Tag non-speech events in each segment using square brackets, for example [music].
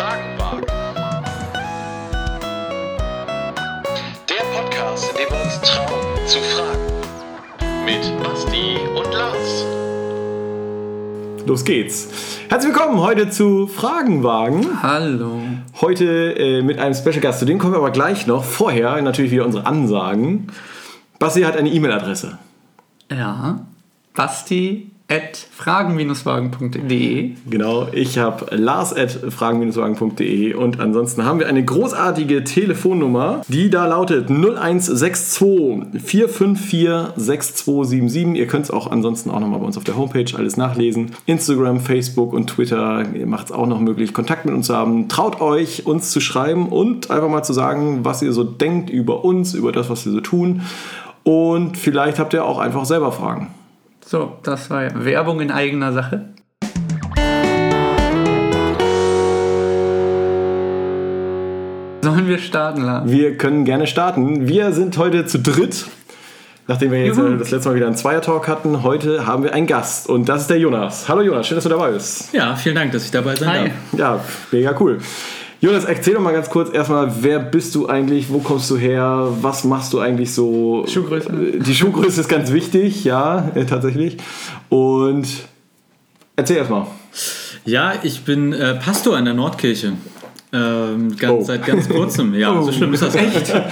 Fragen wagen. Der Podcast, in dem wir uns trauen zu fragen. Mit Basti und Lars. Los geht's. Herzlich willkommen heute zu Fragenwagen. Hallo. Heute äh, mit einem Special Gast. Zu dem kommen wir aber gleich noch. Vorher natürlich wieder unsere Ansagen. Basti hat eine E-Mail-Adresse. Ja. Basti at fragen-wagen.de. Genau, ich habe lars at fragen-wagen.de und ansonsten haben wir eine großartige Telefonnummer, die da lautet 0162 454 6277. Ihr könnt es auch ansonsten auch nochmal bei uns auf der Homepage alles nachlesen. Instagram, Facebook und Twitter macht es auch noch möglich, Kontakt mit uns zu haben. Traut euch, uns zu schreiben und einfach mal zu sagen, was ihr so denkt über uns, über das, was wir so tun. Und vielleicht habt ihr auch einfach selber Fragen. So, das war ja Werbung in eigener Sache. Sollen wir starten, Lars? Wir können gerne starten. Wir sind heute zu dritt. Nachdem wir jetzt Juhu. äh, das letzte Mal wieder einen Zweier-Talk hatten, heute haben wir einen Gast und das ist der Jonas. Hallo Jonas, schön, dass du dabei bist. Ja, vielen Dank, dass ich dabei sein Hi. darf. Ja, mega cool. Jonas, erzähl doch mal ganz kurz erstmal, wer bist du eigentlich, wo kommst du her, was machst du eigentlich so? Schuhgröße. Die Schuhgröße ist ganz wichtig, ja, äh, tatsächlich. Und erzähl erstmal. Ja, ich bin äh, Pastor in der Nordkirche. Ähm, ganz, Oh. Seit ganz kurzem. Ja, Oh. so schlimm ist das echt. [laughs]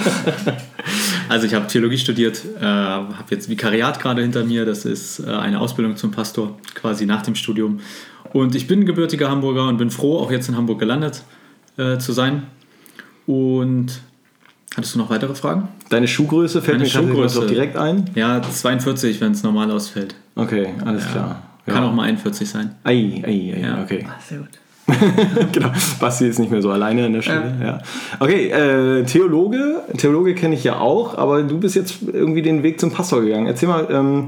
Also ich habe Theologie studiert, äh, habe jetzt Vikariat gerade hinter mir. Das ist äh, eine Ausbildung zum Pastor, quasi nach dem Studium. Und ich bin gebürtiger Hamburger und bin froh, auch jetzt in Hamburg gelandet äh, zu sein. Und hattest du noch weitere Fragen? Deine Schuhgröße fällt Meine mir Schuhgröße. direkt ein. Ja, 42, wenn es normal ausfällt. Okay, alles klar. Kann auch mal 41 sein. Ei, ei, ei, Ja. okay. Ah, sehr gut. [laughs] genau. Basti ist nicht mehr so alleine an der Stelle. Ja. Okay, äh, Theologe. Theologe kenne ich ja auch, aber du bist jetzt irgendwie den Weg zum Pastor gegangen. Erzähl mal, ähm,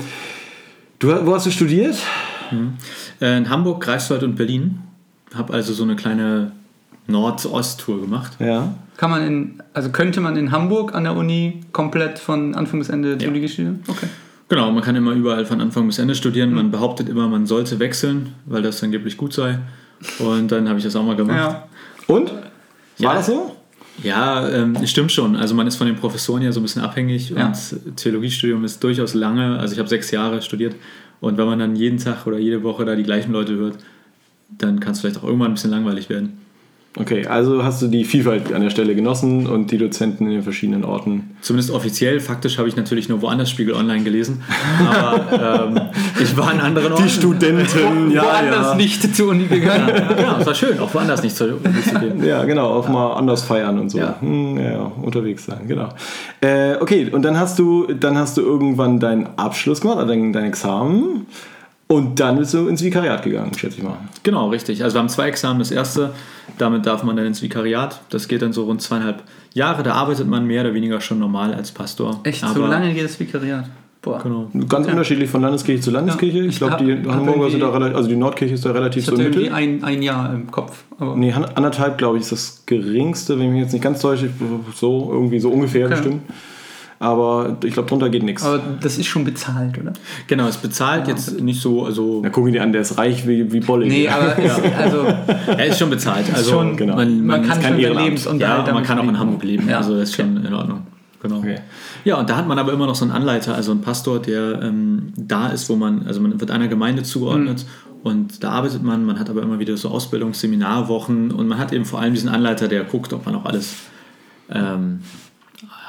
du, wo hast du studiert? Äh, in Hamburg, Greifswald und Berlin. Habe also so eine kleine Nord-Ost-Tour gemacht. Ja. Kann man in, also könnte man in Hamburg an der Uni komplett von Anfang bis Ende Theologie studieren? Okay. Genau, man kann immer überall von Anfang bis Ende studieren. Man behauptet immer, man sollte wechseln, weil das angeblich gut sei. Und dann habe ich das auch mal gemacht. Ja. Und? War Ja. das so? Ja, ähm, stimmt schon. Also man ist von den Professoren ja so ein bisschen abhängig Ja. und Theologiestudium ist durchaus lange. Also ich habe sechs Jahre studiert und wenn man dann jeden Tag oder jede Woche da die gleichen Leute hört, dann kann es vielleicht auch irgendwann ein bisschen langweilig werden. Okay, also hast du die Vielfalt an der Stelle genossen und die Dozenten in den verschiedenen Orten. Zumindest offiziell. Faktisch habe ich natürlich nur woanders Spiegel Online gelesen. Aber ähm, ich war in anderen Orten. Studenten, Woanders nicht zur Uni gegangen. [laughs] Ja, genau, es war schön, auch woanders nicht zu, nicht zu gehen. Ja, genau, auch mal anders feiern und so. Ja. Hm, ja, ja, unterwegs sein, genau. Äh, okay, und dann hast du, dann hast du irgendwann deinen Abschluss gemacht, also dein, dein Examen. Und dann bist du ins Vikariat gegangen, schätze ich mal. Genau, richtig. Also wir haben zwei Examen. Das erste, damit darf man dann ins Vikariat. Das geht dann so rund zweieinhalb Jahre. Da arbeitet man mehr oder weniger schon normal als Pastor. Echt, so Aber- lange geht das Vikariat. Boah. Genau. Ganz unterschiedlich von Landeskirche zu Landeskirche. Ja, ich ich glaube, die Hamburger sind da relativ, also die Nordkirche ist da relativ Ich so hatte irgendwie Mittel. ein, ein Jahr im Kopf. Aber Nee, anderthalb, glaube ich, ist das geringste, wenn ich mich jetzt nicht ganz täusche. So, irgendwie so ungefähr Okay. bestimmt. Aber ich glaube, drunter geht nichts. aber das ist schon bezahlt, oder? Genau, es bezahlt jetzt nicht so, also Na, guck ihn dir an, der ist reich wie, wie Bolle. Nee, aber [laughs] ist, also, er ist schon bezahlt. Also schon- genau. man, man man, kann kein schon Lebensunterhalt ja, man kann auch in. Hamburg leben. Ja. Also das ist schon in Ordnung. Genau. Okay. Ja, und da hat man aber immer noch so einen Anleiter, also einen Pastor, der ähm, da ist, wo man, also man wird einer Gemeinde zugeordnet und da arbeitet man, man hat aber immer wieder so Ausbildungsseminarwochen und man hat eben vor allem diesen Anleiter, der guckt, ob man auch alles ähm,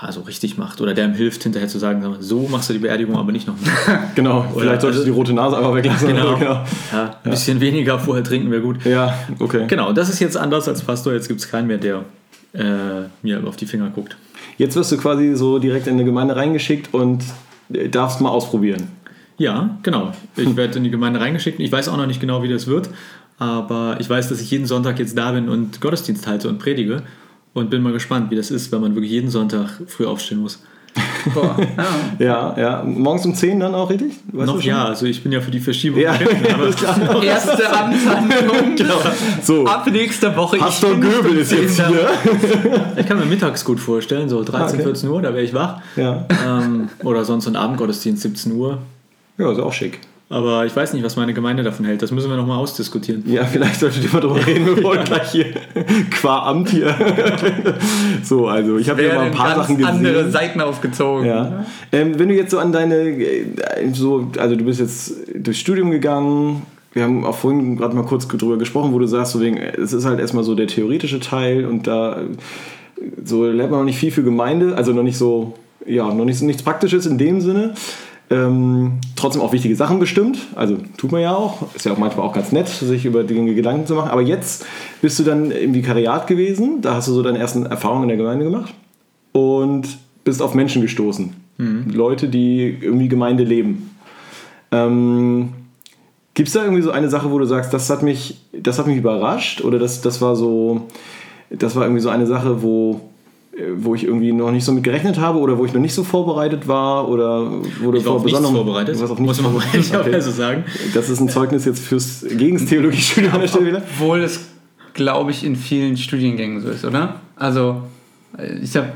also richtig macht oder der ihm hilft, hinterher zu sagen, so machst du die Beerdigung, aber nicht nochmal. [laughs] Genau, vielleicht solltest also- du die rote Nase einfach weglassen. Genau. [laughs] genau. Ja, ein bisschen weniger vorher trinken wäre gut. Ja, okay. Genau, das ist jetzt anders als Pastor, jetzt gibt es keinen mehr, der äh, mir auf die Finger guckt. Jetzt wirst du quasi so direkt in eine Gemeinde reingeschickt und äh, darfst mal ausprobieren. Ja, genau. Ich werde in die Gemeinde reingeschickt. Ich weiß auch noch nicht genau, wie das wird, aber ich weiß, dass ich jeden Sonntag jetzt da bin und Gottesdienst halte und predige und bin mal gespannt, wie das ist, wenn man wirklich jeden Sonntag früh aufstehen muss. boah, [laughs] ja. Ja, ja. Morgens um 10 dann auch richtig? Weißt noch ja, also ich bin ja für die Verschiebung. Ja, klar. [laughs] [laughs] Erste Amtshandlung. So, Ab nächster Woche. Pastor Göbel ist jetzt Zehnter. hier. ich kann mir mittags gut vorstellen, so 13, Ah, okay. 14 Uhr, da wäre ich wach. Ja, Ähm, oder sonst so ein Abendgottesdienst 17 Uhr. ja ist auch schick. Aber ich weiß nicht, was meine Gemeinde davon hält. Das müssen wir nochmal ausdiskutieren. Ja, vielleicht solltet ihr mal drüber reden, bevor wir gleich hier [laughs] qua Amt hier. [laughs] so, also ich habe hier mal ein paar ganz Sachen gesehen. andere Seiten aufgezogen. Ja. Ähm, wenn du jetzt so an deine, äh, so, also du bist jetzt durchs Studium gegangen, wir haben auch vorhin gerade mal kurz drüber gesprochen, wo du sagst, so wegen, es ist halt erstmal so der theoretische Teil und da äh, so lernt man noch nicht viel für Gemeinde, also noch nicht so, ja, noch nicht, so- nichts Praktisches in dem Sinne. Ähm, trotzdem auch wichtige Sachen bestimmt, also tut man ja auch, ist ja auch manchmal auch ganz nett, sich über Dinge Gedanken zu machen. Aber jetzt bist du dann im Vikariat gewesen, da hast du so deine ersten Erfahrungen in der Gemeinde gemacht und bist auf Menschen gestoßen. Leute, die irgendwie Gemeinde leben. Ähm, Gibt es da irgendwie so eine Sache, wo du sagst, das hat mich, das hat mich überrascht oder das, das war so, das war irgendwie so eine Sache, wo, wo ich irgendwie noch nicht so mit gerechnet habe oder wo ich noch nicht so vorbereitet war oder wo du Ich war nichts besonderem- vorbereitet. Warst auf muss man mal vorbereitet. [laughs] Okay. ehrlicherweise sagen. Das ist ein Zeugnis jetzt fürs gegen das Theologiestudium an der Stelle wieder. Obwohl es, glaube ich, in vielen Studiengängen so ist, oder? Also, äh, ich habe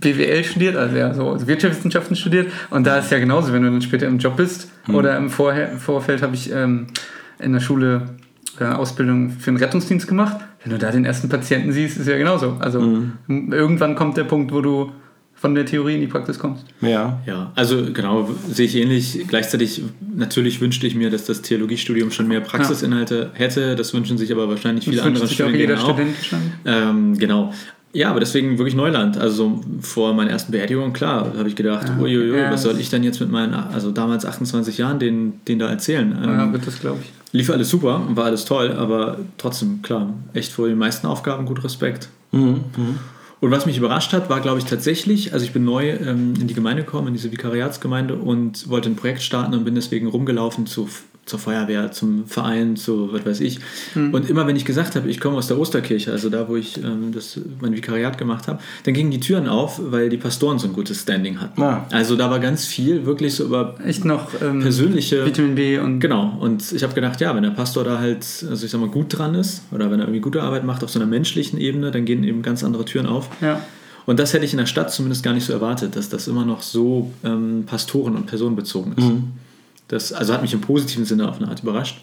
BWL studiert, also ja, so Wirtschaftswissenschaften studiert. Und da ist ja genauso, wenn du dann später im Job bist oder im, Vorher im Vorfeld habe ich ähm, in der Schule eine Ausbildung für einen Rettungsdienst gemacht. Wenn du da den ersten Patienten siehst, ist ja genauso. Also, irgendwann kommt der Punkt, wo du von der Theorie in die Praxis kommst. Ja. Ja, also genau, sehe ich ähnlich. Gleichzeitig, natürlich wünschte ich mir, dass das Theologiestudium schon mehr Praxisinhalte hätte. Das wünschen sich aber wahrscheinlich viele Das andere wünscht sich auch jeder Studiengänge Student schon. Ähm, genau. Ja, aber deswegen wirklich Neuland. Also so vor meiner ersten Beerdigung, klar, habe ich gedacht, uiuiui, Ja, was soll ich denn jetzt mit meinen, also damals 28 Jahren, den, den da erzählen? Ähm, Ja, wird das, glaube ich. Lief alles super und war alles toll, aber trotzdem, klar, echt vor den meisten Aufgaben gut Respekt. Und was mich überrascht hat, war, glaube ich, tatsächlich, also ich bin neu ähm, in die Gemeinde gekommen, in diese Vikariatsgemeinde und wollte ein Projekt starten und bin deswegen rumgelaufen zu, zur Feuerwehr, zum Verein, zu was weiß ich. Und immer wenn ich gesagt habe, ich komme aus der Osterkirche, also da, wo ich ähm, das, mein Vikariat gemacht habe, dann gingen die Türen auf, weil die Pastoren so ein gutes Standing hatten. Ah. Also da war ganz viel wirklich so über Echt noch ähm, persönliche Vitamin B und Genau, und ich habe gedacht, ja, wenn der Pastor da halt, also ich sag mal, gut dran ist oder wenn er irgendwie gute Arbeit macht auf so einer menschlichen Ebene, dann gehen eben ganz andere Türen auf. Ja. Und das hätte ich in der Stadt zumindest gar nicht so erwartet, dass das immer noch so ähm, pastoren- und personenbezogen ist. Das also hat mich im positiven Sinne auf eine Art überrascht.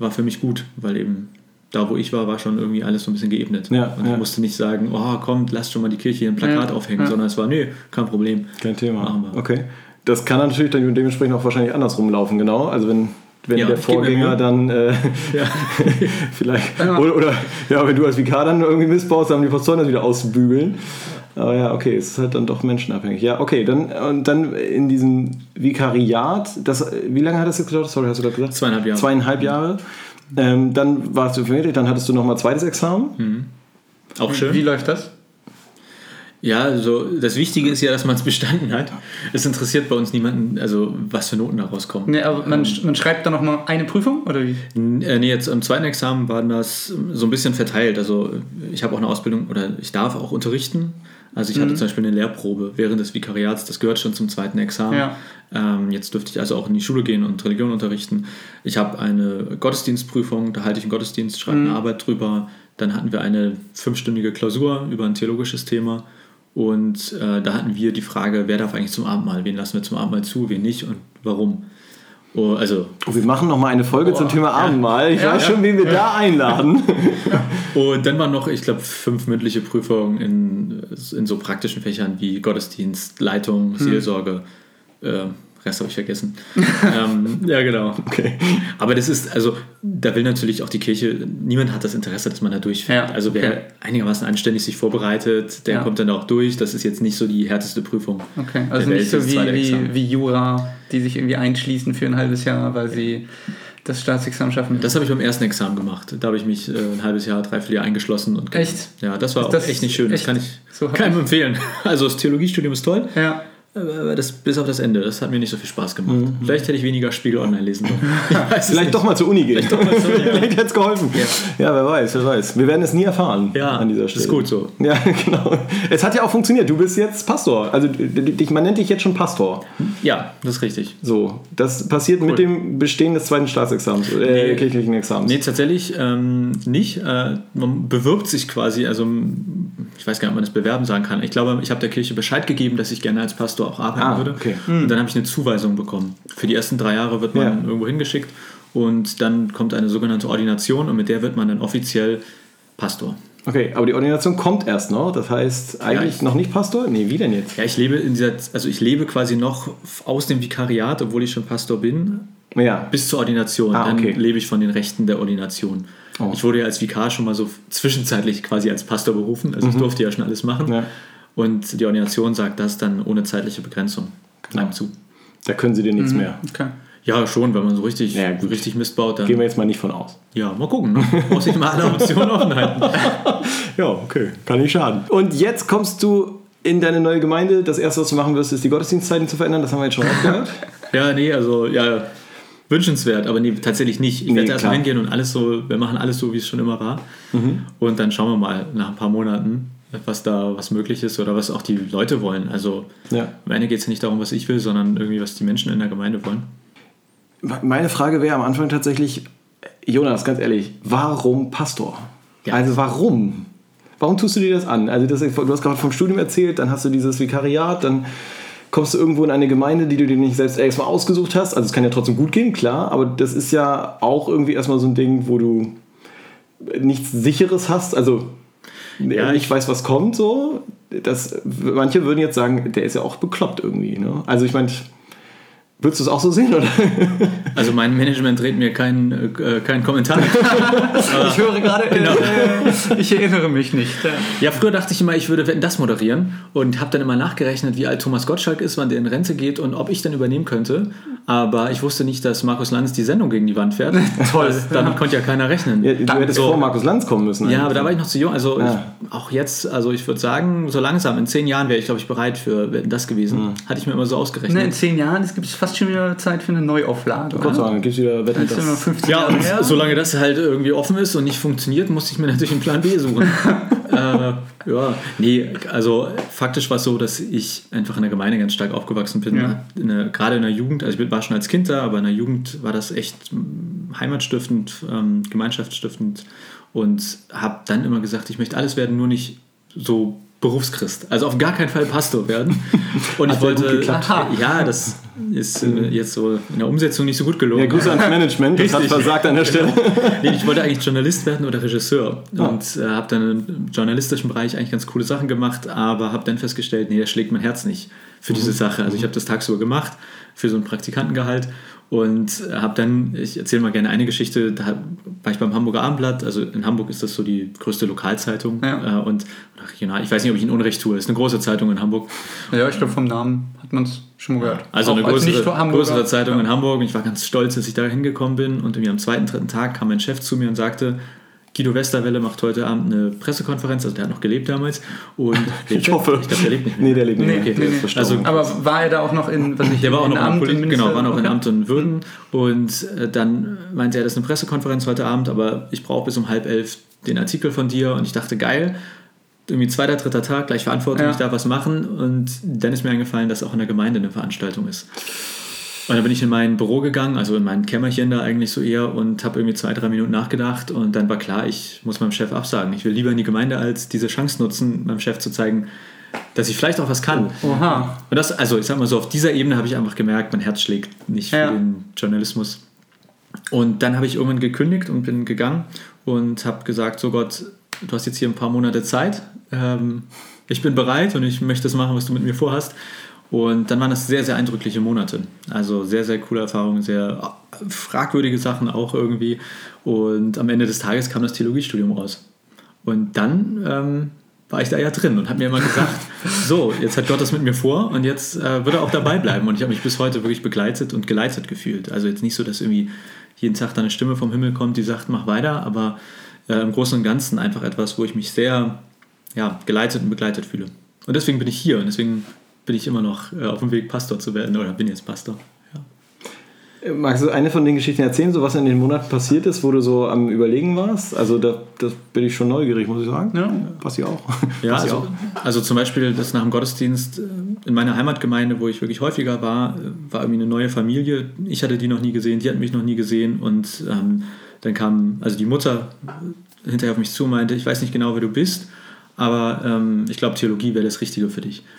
War für mich gut, weil eben da, wo ich war, war schon irgendwie alles so ein bisschen geebnet. Ja, und ich ja. musste nicht sagen, oh, kommt, lasst schon mal die Kirche hier ein Plakat Ja, aufhängen, ja. sondern es war, nee, kein Problem. Kein Thema. Okay. Das kann natürlich dann dementsprechend auch wahrscheinlich andersrum laufen, genau. Also wenn, wenn Ja, der Vorgänger dann äh, [laughs] vielleicht oder, oder ja, wenn du als Vikar dann irgendwie missbaust, dann haben die Pastoren das wieder auszubügeln. Aber ja, okay, es ist halt dann doch menschenabhängig. Ja, okay, dann und dann in diesem Vikariat, das wie lange hat das jetzt gedauert? Sorry, hast du gerade gesagt? Zweieinhalb Jahre. Zweieinhalb Jahre. Ähm, dann warst du vermittelt, dann hattest du nochmal zweites Examen. Auch schön. Wie läuft das? Ja, also das Wichtige ist ja, dass man es bestanden hat. Es interessiert bei uns niemanden, also was für Noten da rauskommen. Nee, aber man, man schreibt dann nochmal eine Prüfung oder wie? Äh, nee, jetzt im zweiten Examen war das so ein bisschen verteilt. Also ich habe auch eine Ausbildung oder ich darf auch unterrichten. Also ich hatte zum Beispiel eine Lehrprobe während des Vikariats, das gehört schon zum zweiten Examen. Ja. Ähm, jetzt dürfte ich also auch in die Schule gehen und Religion unterrichten. Ich habe eine Gottesdienstprüfung, da halte ich einen Gottesdienst, schreibe eine Arbeit drüber. Dann hatten wir eine fünfstündige Klausur über ein theologisches Thema. Und äh, da hatten wir die Frage, wer darf eigentlich zum Abendmahl? Wen lassen wir zum Abendmahl zu, wen nicht und warum? Oh, also Oh, wir machen nochmal eine Folge zum Thema Abendmahl. Ich Ja, weiß ja. schon, wen wir da einladen. Und dann waren noch, ich glaube, fünf mündliche Prüfungen in, in so praktischen Fächern wie Gottesdienst, Leitung, Seelsorge. Äh, Rest habe ich vergessen. [laughs] ähm, ja, genau. Okay. Aber das ist, also, da will natürlich auch die Kirche, niemand hat das Interesse, dass man da durchfällt. Ja, also, wer okay. einigermaßen anständig sich vorbereitet, der Ja. kommt dann auch durch. Das ist jetzt nicht so die härteste Prüfung. Okay, also Welt, nicht so das wie, wie, wie Jura, die sich irgendwie einschließen für ein halbes Jahr, weil sie das Staatsexamen schaffen. Das habe ich beim ersten Examen gemacht. Da habe ich mich äh, ein halbes Jahr, dreiviertel Jahr eingeschlossen. Und Echt? Ja, das war Ist auch das echt nicht schön. Das echt? kann ich So keinem empfehlen. [laughs] Also das Theologiestudium ist toll, ja. Das, bis auf das Ende, das hat mir nicht so viel Spaß gemacht. Vielleicht hätte ich weniger Spiegel online lesen sollen. [laughs] Vielleicht nicht. doch mal zur Uni gehen. Vielleicht, hätte es [laughs] geholfen. Ja. wer weiß, wer weiß. Wir werden es nie erfahren Ja, an dieser ist Stelle. gut so. Ja, [laughs] genau. Es hat ja auch funktioniert. Du bist jetzt Pastor. Also man nennt dich jetzt schon Pastor. Ja, das ist richtig. So, das passiert mit dem Bestehen des zweiten Staatsexamens, äh, Nee. kirchlichen Examens. Nee, tatsächlich ähm, nicht. Äh, man bewirbt sich quasi, also ich weiß gar nicht, ob man das bewerben sagen kann. Ich glaube, ich habe der Kirche Bescheid gegeben, dass ich gerne als Pastor auch arbeiten Ah, würde. okay. Und dann habe ich eine Zuweisung bekommen. Für die ersten drei Jahre wird man Ja. irgendwo hingeschickt und dann kommt eine sogenannte Ordination und mit der wird man dann offiziell Pastor. Okay, aber die Ordination kommt erst noch. Das heißt, eigentlich ich- noch nicht Pastor? Nee, wie denn jetzt? Ja, ich lebe in dieser, also ich lebe quasi noch aus dem Vikariat, obwohl ich schon Pastor bin, Ja. bis zur Ordination. Ah, Dann okay. lebe ich von den Rechten der Ordination. Oh. Ich wurde ja als Vikar schon mal so zwischenzeitlich quasi als Pastor berufen. Also ich durfte ja schon alles machen. Mhm. Ja. Und die Ordination sagt das dann ohne zeitliche Begrenzung einem zu. Da können sie dir nichts mehr. Okay. Ja, schon, wenn man so richtig, Ja, richtig Mist baut, dann. Gehen wir jetzt mal nicht von aus. Ja, mal gucken. Ne? Muss ich mal alle Optionen offen halten. [laughs] Ja, okay. Kann nicht schaden. Und jetzt kommst du in deine neue Gemeinde. Das erste, was du machen wirst, ist die Gottesdienstzeiten zu verändern. Das haben wir jetzt schon gehört. [laughs] Ja, nee, also ja, wünschenswert, aber nee, tatsächlich nicht. Ich Nee, werde erst klar. reingehen und alles so, wir machen alles so, wie es schon immer war. Und dann schauen wir mal nach ein paar Monaten, was da was möglich ist oder was auch die Leute wollen. Also Ja. am Ende geht es nicht darum, was ich will, sondern irgendwie, was die Menschen in der Gemeinde wollen. Meine Frage wäre am Anfang tatsächlich, Jonas, ganz ehrlich, warum Pastor? Ja. Also warum? Warum tust du dir das an? Also das, du hast gerade vom Studium erzählt, dann hast du dieses Vikariat, dann kommst du irgendwo in eine Gemeinde, die du dir nicht selbst erstmal ausgesucht hast. Also es kann ja trotzdem gut gehen, klar, aber das ist ja auch irgendwie erstmal so ein Ding, wo du nichts Sicheres hast. Also Ja, ich weiß, was kommt so. Das, manche würden jetzt sagen, der ist ja auch bekloppt irgendwie. Ne? Also ich meine, würdest du es auch so sehen? Oder? [laughs] Also mein Management dreht mir keinen äh, keinen Kommentar. [laughs] Ich höre gerade, Genau. äh, ich erinnere mich nicht. Ja. Ja, früher dachte ich immer, ich würde das moderieren und habe dann immer nachgerechnet, wie alt Thomas Gottschalk ist, wann der in Rente geht und ob ich dann übernehmen könnte. Aber ich wusste nicht, dass Markus Lanz die Sendung gegen die Wand fährt. [laughs] Toll. Damit konnte ja keiner rechnen. Ja, du hättest so. vor Markus Lanz kommen müssen. Ja, aber da war ich noch zu jung. Also Ja. ich, auch jetzt, also ich würde sagen, so langsam, in zehn Jahren wäre ich, glaube ich, bereit für das gewesen. Hatte ich mir immer so Ne, in ausgerechnet. zehn Jahren es gibt es fast schon wieder Zeit für eine Neuauflage. Oder? sagen, gibt's wieder Wetten, Das das. 15 Ja, und her. solange das halt irgendwie offen ist und nicht funktioniert, musste ich mir natürlich einen Plan B suchen. [laughs] äh, ja, nee, also faktisch war es so, dass ich einfach in der Gemeinde ganz stark aufgewachsen bin. Ja. In der, gerade in der Jugend, also ich war schon als Kind da, aber in der Jugend war das echt mm, heimatstiftend, ähm, gemeinschaftsstiftend und habe dann immer gesagt, ich möchte alles werden, nur nicht so Berufschrist. Also auf gar keinen Fall Pastor werden. [laughs] Und ich wollte, geklappt. Aha. ja, das ist äh, jetzt so in der Umsetzung nicht so gut gelungen. Ja, Grüße ans Management, das hat versagt an der Stelle. [laughs] Nee, ich wollte eigentlich Journalist werden oder Regisseur Ah. und äh, habe dann im journalistischen Bereich eigentlich ganz coole Sachen gemacht, aber habe dann festgestellt, nee, da schlägt mein Herz nicht für Mhm. diese Sache. Also ich habe das tagsüber gemacht für so ein Praktikantengehalt und habe dann, ich erzähle mal gerne eine Geschichte, da war ich beim Hamburger Abendblatt, also in Hamburg ist das so die größte Lokalzeitung Ja. äh, und regional, ich weiß nicht, ob ich Ihnen Unrecht tue, ist eine große Zeitung in Hamburg. Ja, ich glaube, vom Namen hat man es schon mal gehört. Also Auch eine als größere, größere Zeitung Ja. in Hamburg und ich war ganz stolz, dass ich da hingekommen bin und irgendwie am zweiten, dritten Tag kam mein Chef zu mir und sagte, Guido Westerwelle macht heute Abend eine Pressekonferenz, also der hat noch gelebt damals und [laughs] Ich hoffe. ich glaube, der lebt nicht mehr. Nee, der lebt nicht Nee, mehr. nee, nee. verstorben. Aber war er da auch noch in, was ich, Der war auch in noch in Amt Polit und genau, war noch in Okay. Amt und Würden und äh, dann meinte er, das ist eine Pressekonferenz heute Abend, aber ich brauche bis um halb elf den Artikel von dir und ich dachte, geil, irgendwie zweiter, dritter Tag, gleich Verantwortung, Ja. ich darf was machen und dann ist mir eingefallen, dass auch in der Gemeinde eine Veranstaltung ist. Und dann bin ich in mein Büro gegangen, also in mein Kämmerchen da eigentlich so eher und habe irgendwie zwei, drei Minuten nachgedacht und dann war klar, ich muss meinem Chef absagen. Ich will lieber in die Gemeinde als diese Chance nutzen, meinem Chef zu zeigen, dass ich vielleicht auch was kann. Oha. Und das, also ich sag mal so, auf dieser Ebene habe ich einfach gemerkt, mein Herz schlägt nicht für Ja. den Journalismus. Und dann habe ich irgendwann gekündigt und bin gegangen und habe gesagt, so Gott, du hast jetzt hier ein paar Monate Zeit, ähm, ich bin bereit und ich möchte das machen, was du mit mir vorhast. Und dann waren das sehr, sehr eindrückliche Monate. Also sehr, sehr coole Erfahrungen, sehr fragwürdige Sachen auch irgendwie. Und am Ende des Tages kam das Theologiestudium raus. Und dann ähm, war ich da ja drin und habe mir immer gesagt, [laughs] so, jetzt hat Gott das mit mir vor und jetzt äh, wird er auch dabei bleiben. Und ich habe mich bis heute wirklich begleitet und geleitet gefühlt. Also jetzt nicht so, dass irgendwie jeden Tag da eine Stimme vom Himmel kommt, die sagt, mach weiter, aber äh, im Großen und Ganzen einfach etwas, wo ich mich sehr ja, geleitet und begleitet fühle. Und deswegen bin ich hier und deswegen bin ich immer noch äh, auf dem Weg, Pastor zu werden oder bin jetzt Pastor. Ja. Magst du eine von den Geschichten erzählen, so was in den Monaten passiert ist, wo du so am Überlegen warst? Also da das bin ich schon neugierig, muss ich sagen. Ja. Was ich auch. [laughs] Ja, Was ich also, also zum Beispiel das nach dem Gottesdienst äh, in meiner Heimatgemeinde, wo ich wirklich häufiger war, äh, war irgendwie eine neue Familie. Ich hatte die noch nie gesehen, die hatten mich noch nie gesehen und ähm, dann kam also die Mutter hinterher auf mich zu und meinte, ich weiß nicht genau, wer du bist, aber ähm, ich glaube, Theologie wäre das Richtige für dich. [laughs]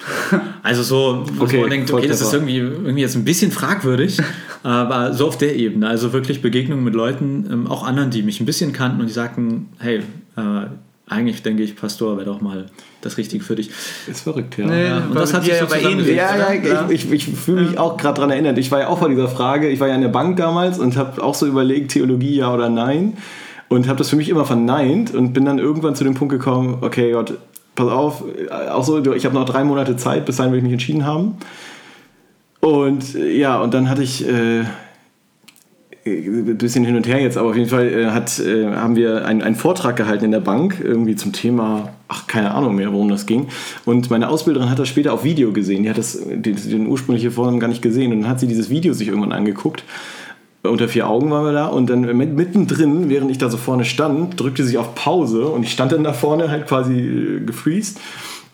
Also so, wo Okay, man denkt, okay, das ist irgendwie, irgendwie jetzt ein bisschen fragwürdig, [laughs] aber so auf der Ebene, also wirklich Begegnungen mit Leuten, ähm, auch anderen, die mich ein bisschen kannten und die sagten, hey, äh, eigentlich denke ich, Pastor wäre doch mal das Richtige für dich. Ist verrückt, ja. Nee, Ja, und das hat sich so aber zusammengesetzt. ähnlich, Ja, ja, ich, ich, ich fühle mich auch gerade daran erinnert. Ich war ja auch vor dieser Frage, ich war ja in der Bank damals und habe auch so überlegt, Theologie ja oder nein. Und habe das für mich immer verneint und bin dann irgendwann zu dem Punkt gekommen, okay Gott, pass auf, auch so, ich habe noch drei Monate Zeit, bis dahin will ich mich entschieden haben. Und äh, ja, und dann hatte ich äh, ein bisschen hin und her jetzt, aber auf jeden Fall äh, hat, äh, haben wir einen, einen Vortrag gehalten in der Bank, irgendwie zum Thema, ach, keine Ahnung mehr, worum das ging. Und meine Ausbilderin hat das später auf Video gesehen. Die hat das, die, den ursprüngliche Form gar nicht gesehen. Und dann hat sie dieses Video sich irgendwann angeguckt. Unter vier Augen waren wir da und dann mit- mittendrin, während ich da so vorne stand, drückte sie auf Pause und ich stand dann da vorne halt quasi äh, gefreezed.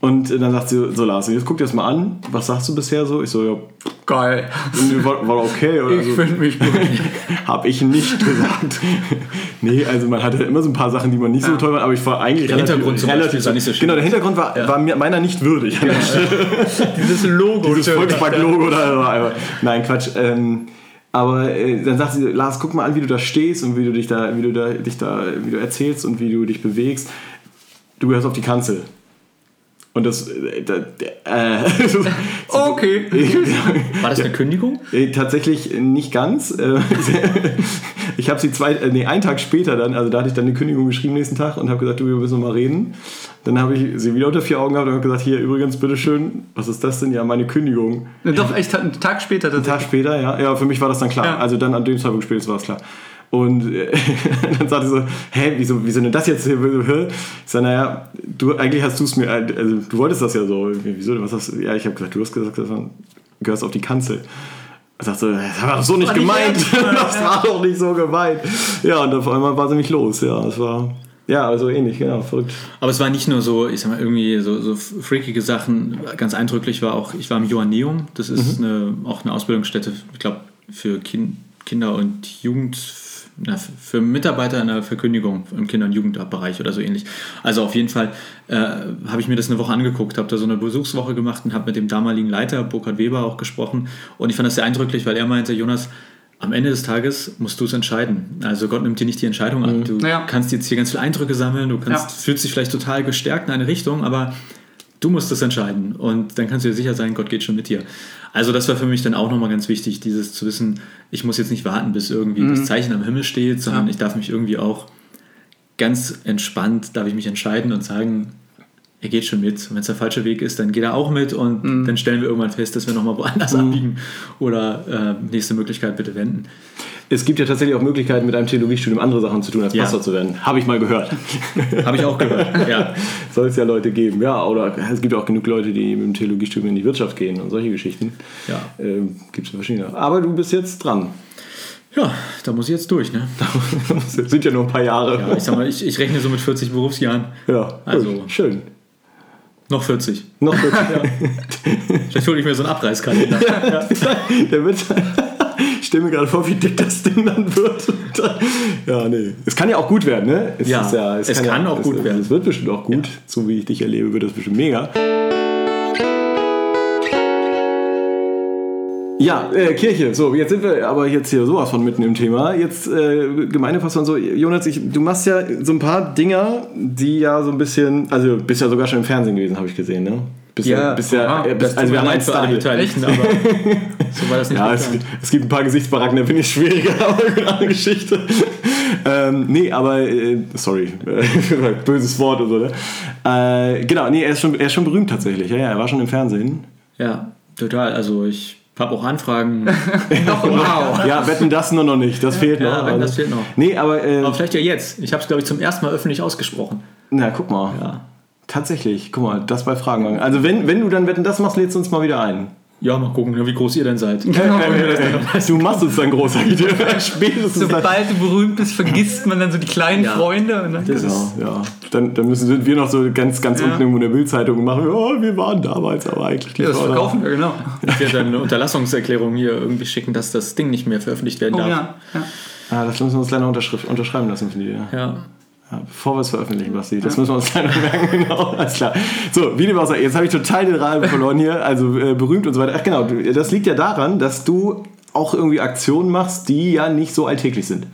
Und dann sagt sie so, Lars, jetzt guck dir das mal an. Was sagst du bisher so? Ich so, ja, Geil. war, war okay. Oder Ich so. finde mich gut. [laughs] Habe ich nicht gesagt. [laughs] nee, also man hatte immer so ein paar Sachen, die man nicht so toll fand, aber ich war eigentlich Der Hintergrund zum Beispiel sah nicht so schön Genau, der. Hintergrund war, war mir, meiner nicht würdig. Stelle. [laughs] Dieses Logo. Dieses Volksbank-Logo oder so. aber- Nein, Quatsch. Ähm, aber äh, dann sagt sie, Lars, guck mal an, wie du da stehst und wie du dich da, wie du da, dich da, wie du erzählst und wie du dich bewegst. Du gehörst auf die Kanzel. Und das, äh, äh, [laughs] Okay. [laughs] War das eine Kündigung? Äh, Tatsächlich nicht ganz. Äh, [laughs] Ich habe sie zwei, äh, nee, einen Tag später dann, also da hatte ich dann eine Kündigung geschrieben nächsten Tag und habe gesagt, du, wir müssen noch mal reden. Dann habe ich sie wieder unter vier Augen gehabt und habe gesagt, hier übrigens, bitteschön, was ist das denn? Ja, meine Kündigung. Doch, echt, einen Tag später Einen Tag später, ja. Ja, für mich war das dann klar. Ja. Also dann an dem Zeitpunkt spätestens war es klar. Und äh, [laughs] dann sagte sie so, hä, wieso, wieso denn das jetzt? Ich sage, naja, du, eigentlich hast du es mir, äh, also du wolltest das ja so. Wieso denn, was hast du? Ja, ich habe gesagt, du hast gesagt, du gehörst auf die Kanzel. Er sagt so, das war doch so nicht War gemeint. [laughs] das war doch nicht so gemeint. Ja, und auf einmal war sie mich los. Ja, das war, ja, also ähnlich, genau, verrückt. Aber es war nicht nur so, ich sag mal, irgendwie so, so freakige Sachen. Ganz eindrücklich war auch, ich war im Joanneum. Das ist eine, auch eine Ausbildungsstätte, ich glaube, für kind, Kinder und Jugend, na, für Mitarbeiter in der Verkündigung im Kinder- und Jugendbereich oder so ähnlich. Also auf jeden Fall äh, habe ich mir das eine Woche angeguckt, habe da so eine Besuchswoche gemacht und habe mit dem damaligen Leiter, Burkhard Weber, auch gesprochen. Und ich fand das sehr eindrücklich, weil er meinte, Jonas, am Ende des Tages musst du es entscheiden. Also Gott nimmt dir nicht die Entscheidung ab. Du Ja. kannst jetzt hier ganz viele Eindrücke sammeln, du kannst, Ja. fühlst dich vielleicht total gestärkt in eine Richtung, aber du musst es entscheiden. Und dann kannst du dir sicher sein, Gott geht schon mit dir. Also das war für mich dann auch nochmal ganz wichtig, dieses zu wissen, ich muss jetzt nicht warten, bis irgendwie das Zeichen am Himmel steht, sondern Mhm. Ja. ich darf mich irgendwie auch ganz entspannt, darf ich mich entscheiden und sagen, er geht schon mit. Und wenn es der falsche Weg ist, dann geht er auch mit und Mhm. dann stellen wir irgendwann fest, dass wir nochmal woanders abbiegen oder äh, nächste Möglichkeit bitte wenden. Es gibt ja tatsächlich auch Möglichkeiten, mit einem Theologiestudium andere Sachen zu tun, als Ja. Pastor zu werden. Habe ich mal gehört. Habe ich auch gehört. ja. [laughs] Soll es ja Leute geben. Ja, oder es gibt auch genug Leute, die mit dem Theologiestudium in die Wirtschaft gehen und solche Geschichten. Ja. Ähm, gibt es verschiedene. Aber du bist jetzt dran. ja, da muss ich jetzt durch. Ne? [laughs] Das sind ja nur ein paar Jahre. Ja, ich sag mal, ich, ich rechne so mit 40 Berufsjahren. Ja, Also- schön. Noch 40. Noch kurz. [laughs] Vielleicht hole ich mir so einen Abreißkalender. Der wird. Ich stelle mir gerade vor, wie dick das Ding dann wird. [laughs] Ja, nee. Es kann ja auch gut werden, ne? Ja, es kann auch gut werden. Es wird bestimmt auch gut. So wie ich dich erlebe, wird das bestimmt mega. Ja, äh, Kirche. So, jetzt sind wir aber jetzt hier sowas von mitten im Thema. Jetzt äh, Gemeindepastor und so. Jonas, ich, du machst ja so ein paar Dinger, die ja so ein bisschen, also bist ja sogar schon im Fernsehen gewesen, habe ich gesehen, ne? Bist Ja, bist ja, aha, äh, Das also wir haben einen für alle. Beteiligten, aber [laughs] so war das nicht Ja, es, es gibt ein paar Gesichtsbaracken, da finde ich schwieriger, [laughs] aber eine andere Geschichte. ähm, nee, aber, äh, sorry, [laughs] böses Wort und so, ne? Äh, genau, nee, er ist, schon, er ist schon berühmt tatsächlich, ja, ja, er war schon im Fernsehen. Ja, total. Also ich habe auch Anfragen. Wow. Ja, wetten das nur noch nicht, das fehlt noch. Ja, Wetten, das Also- fehlt noch. Nee, aber, äh, Aber vielleicht ja jetzt. Ich habe es, glaube ich, zum ersten Mal öffentlich ausgesprochen. na, guck mal. Ja. Tatsächlich, guck mal, das bei Fragen. Also, wenn, wenn du dann wetten das machst, lädst du uns mal wieder ein. Ja, mal gucken, wie groß ihr denn seid. [laughs] du machst uns dann groß, sag ich dir. Spätestens dann. Sobald du berühmt bist, vergisst man dann so die kleinen Ja. Freunde. Und dann Das Genau, ist, ja. Dann, dann müssen sind wir noch so ganz, ganz Ja. unten irgendwo in der Bildzeitung und machen, oh, wir waren damals, aber eigentlich die ja, das verkaufen wir, genau. ich werde dann eine Unterlassungserklärung hier irgendwie schicken, dass das Ding nicht mehr veröffentlicht werden Oh darf. ja. ja. Ah, das müssen wir uns leider unterschrift, unterschreiben lassen von dir. Ja. Ja, bevor wir es veröffentlichen, Basti. Das müssen wir uns leider merken. [laughs] Genau, alles klar. So, sei, jetzt habe ich total den Rahmen verloren hier. Also äh, berühmt und so weiter. Ach genau, das liegt ja daran, dass du auch irgendwie Aktionen machst, die ja nicht so alltäglich sind.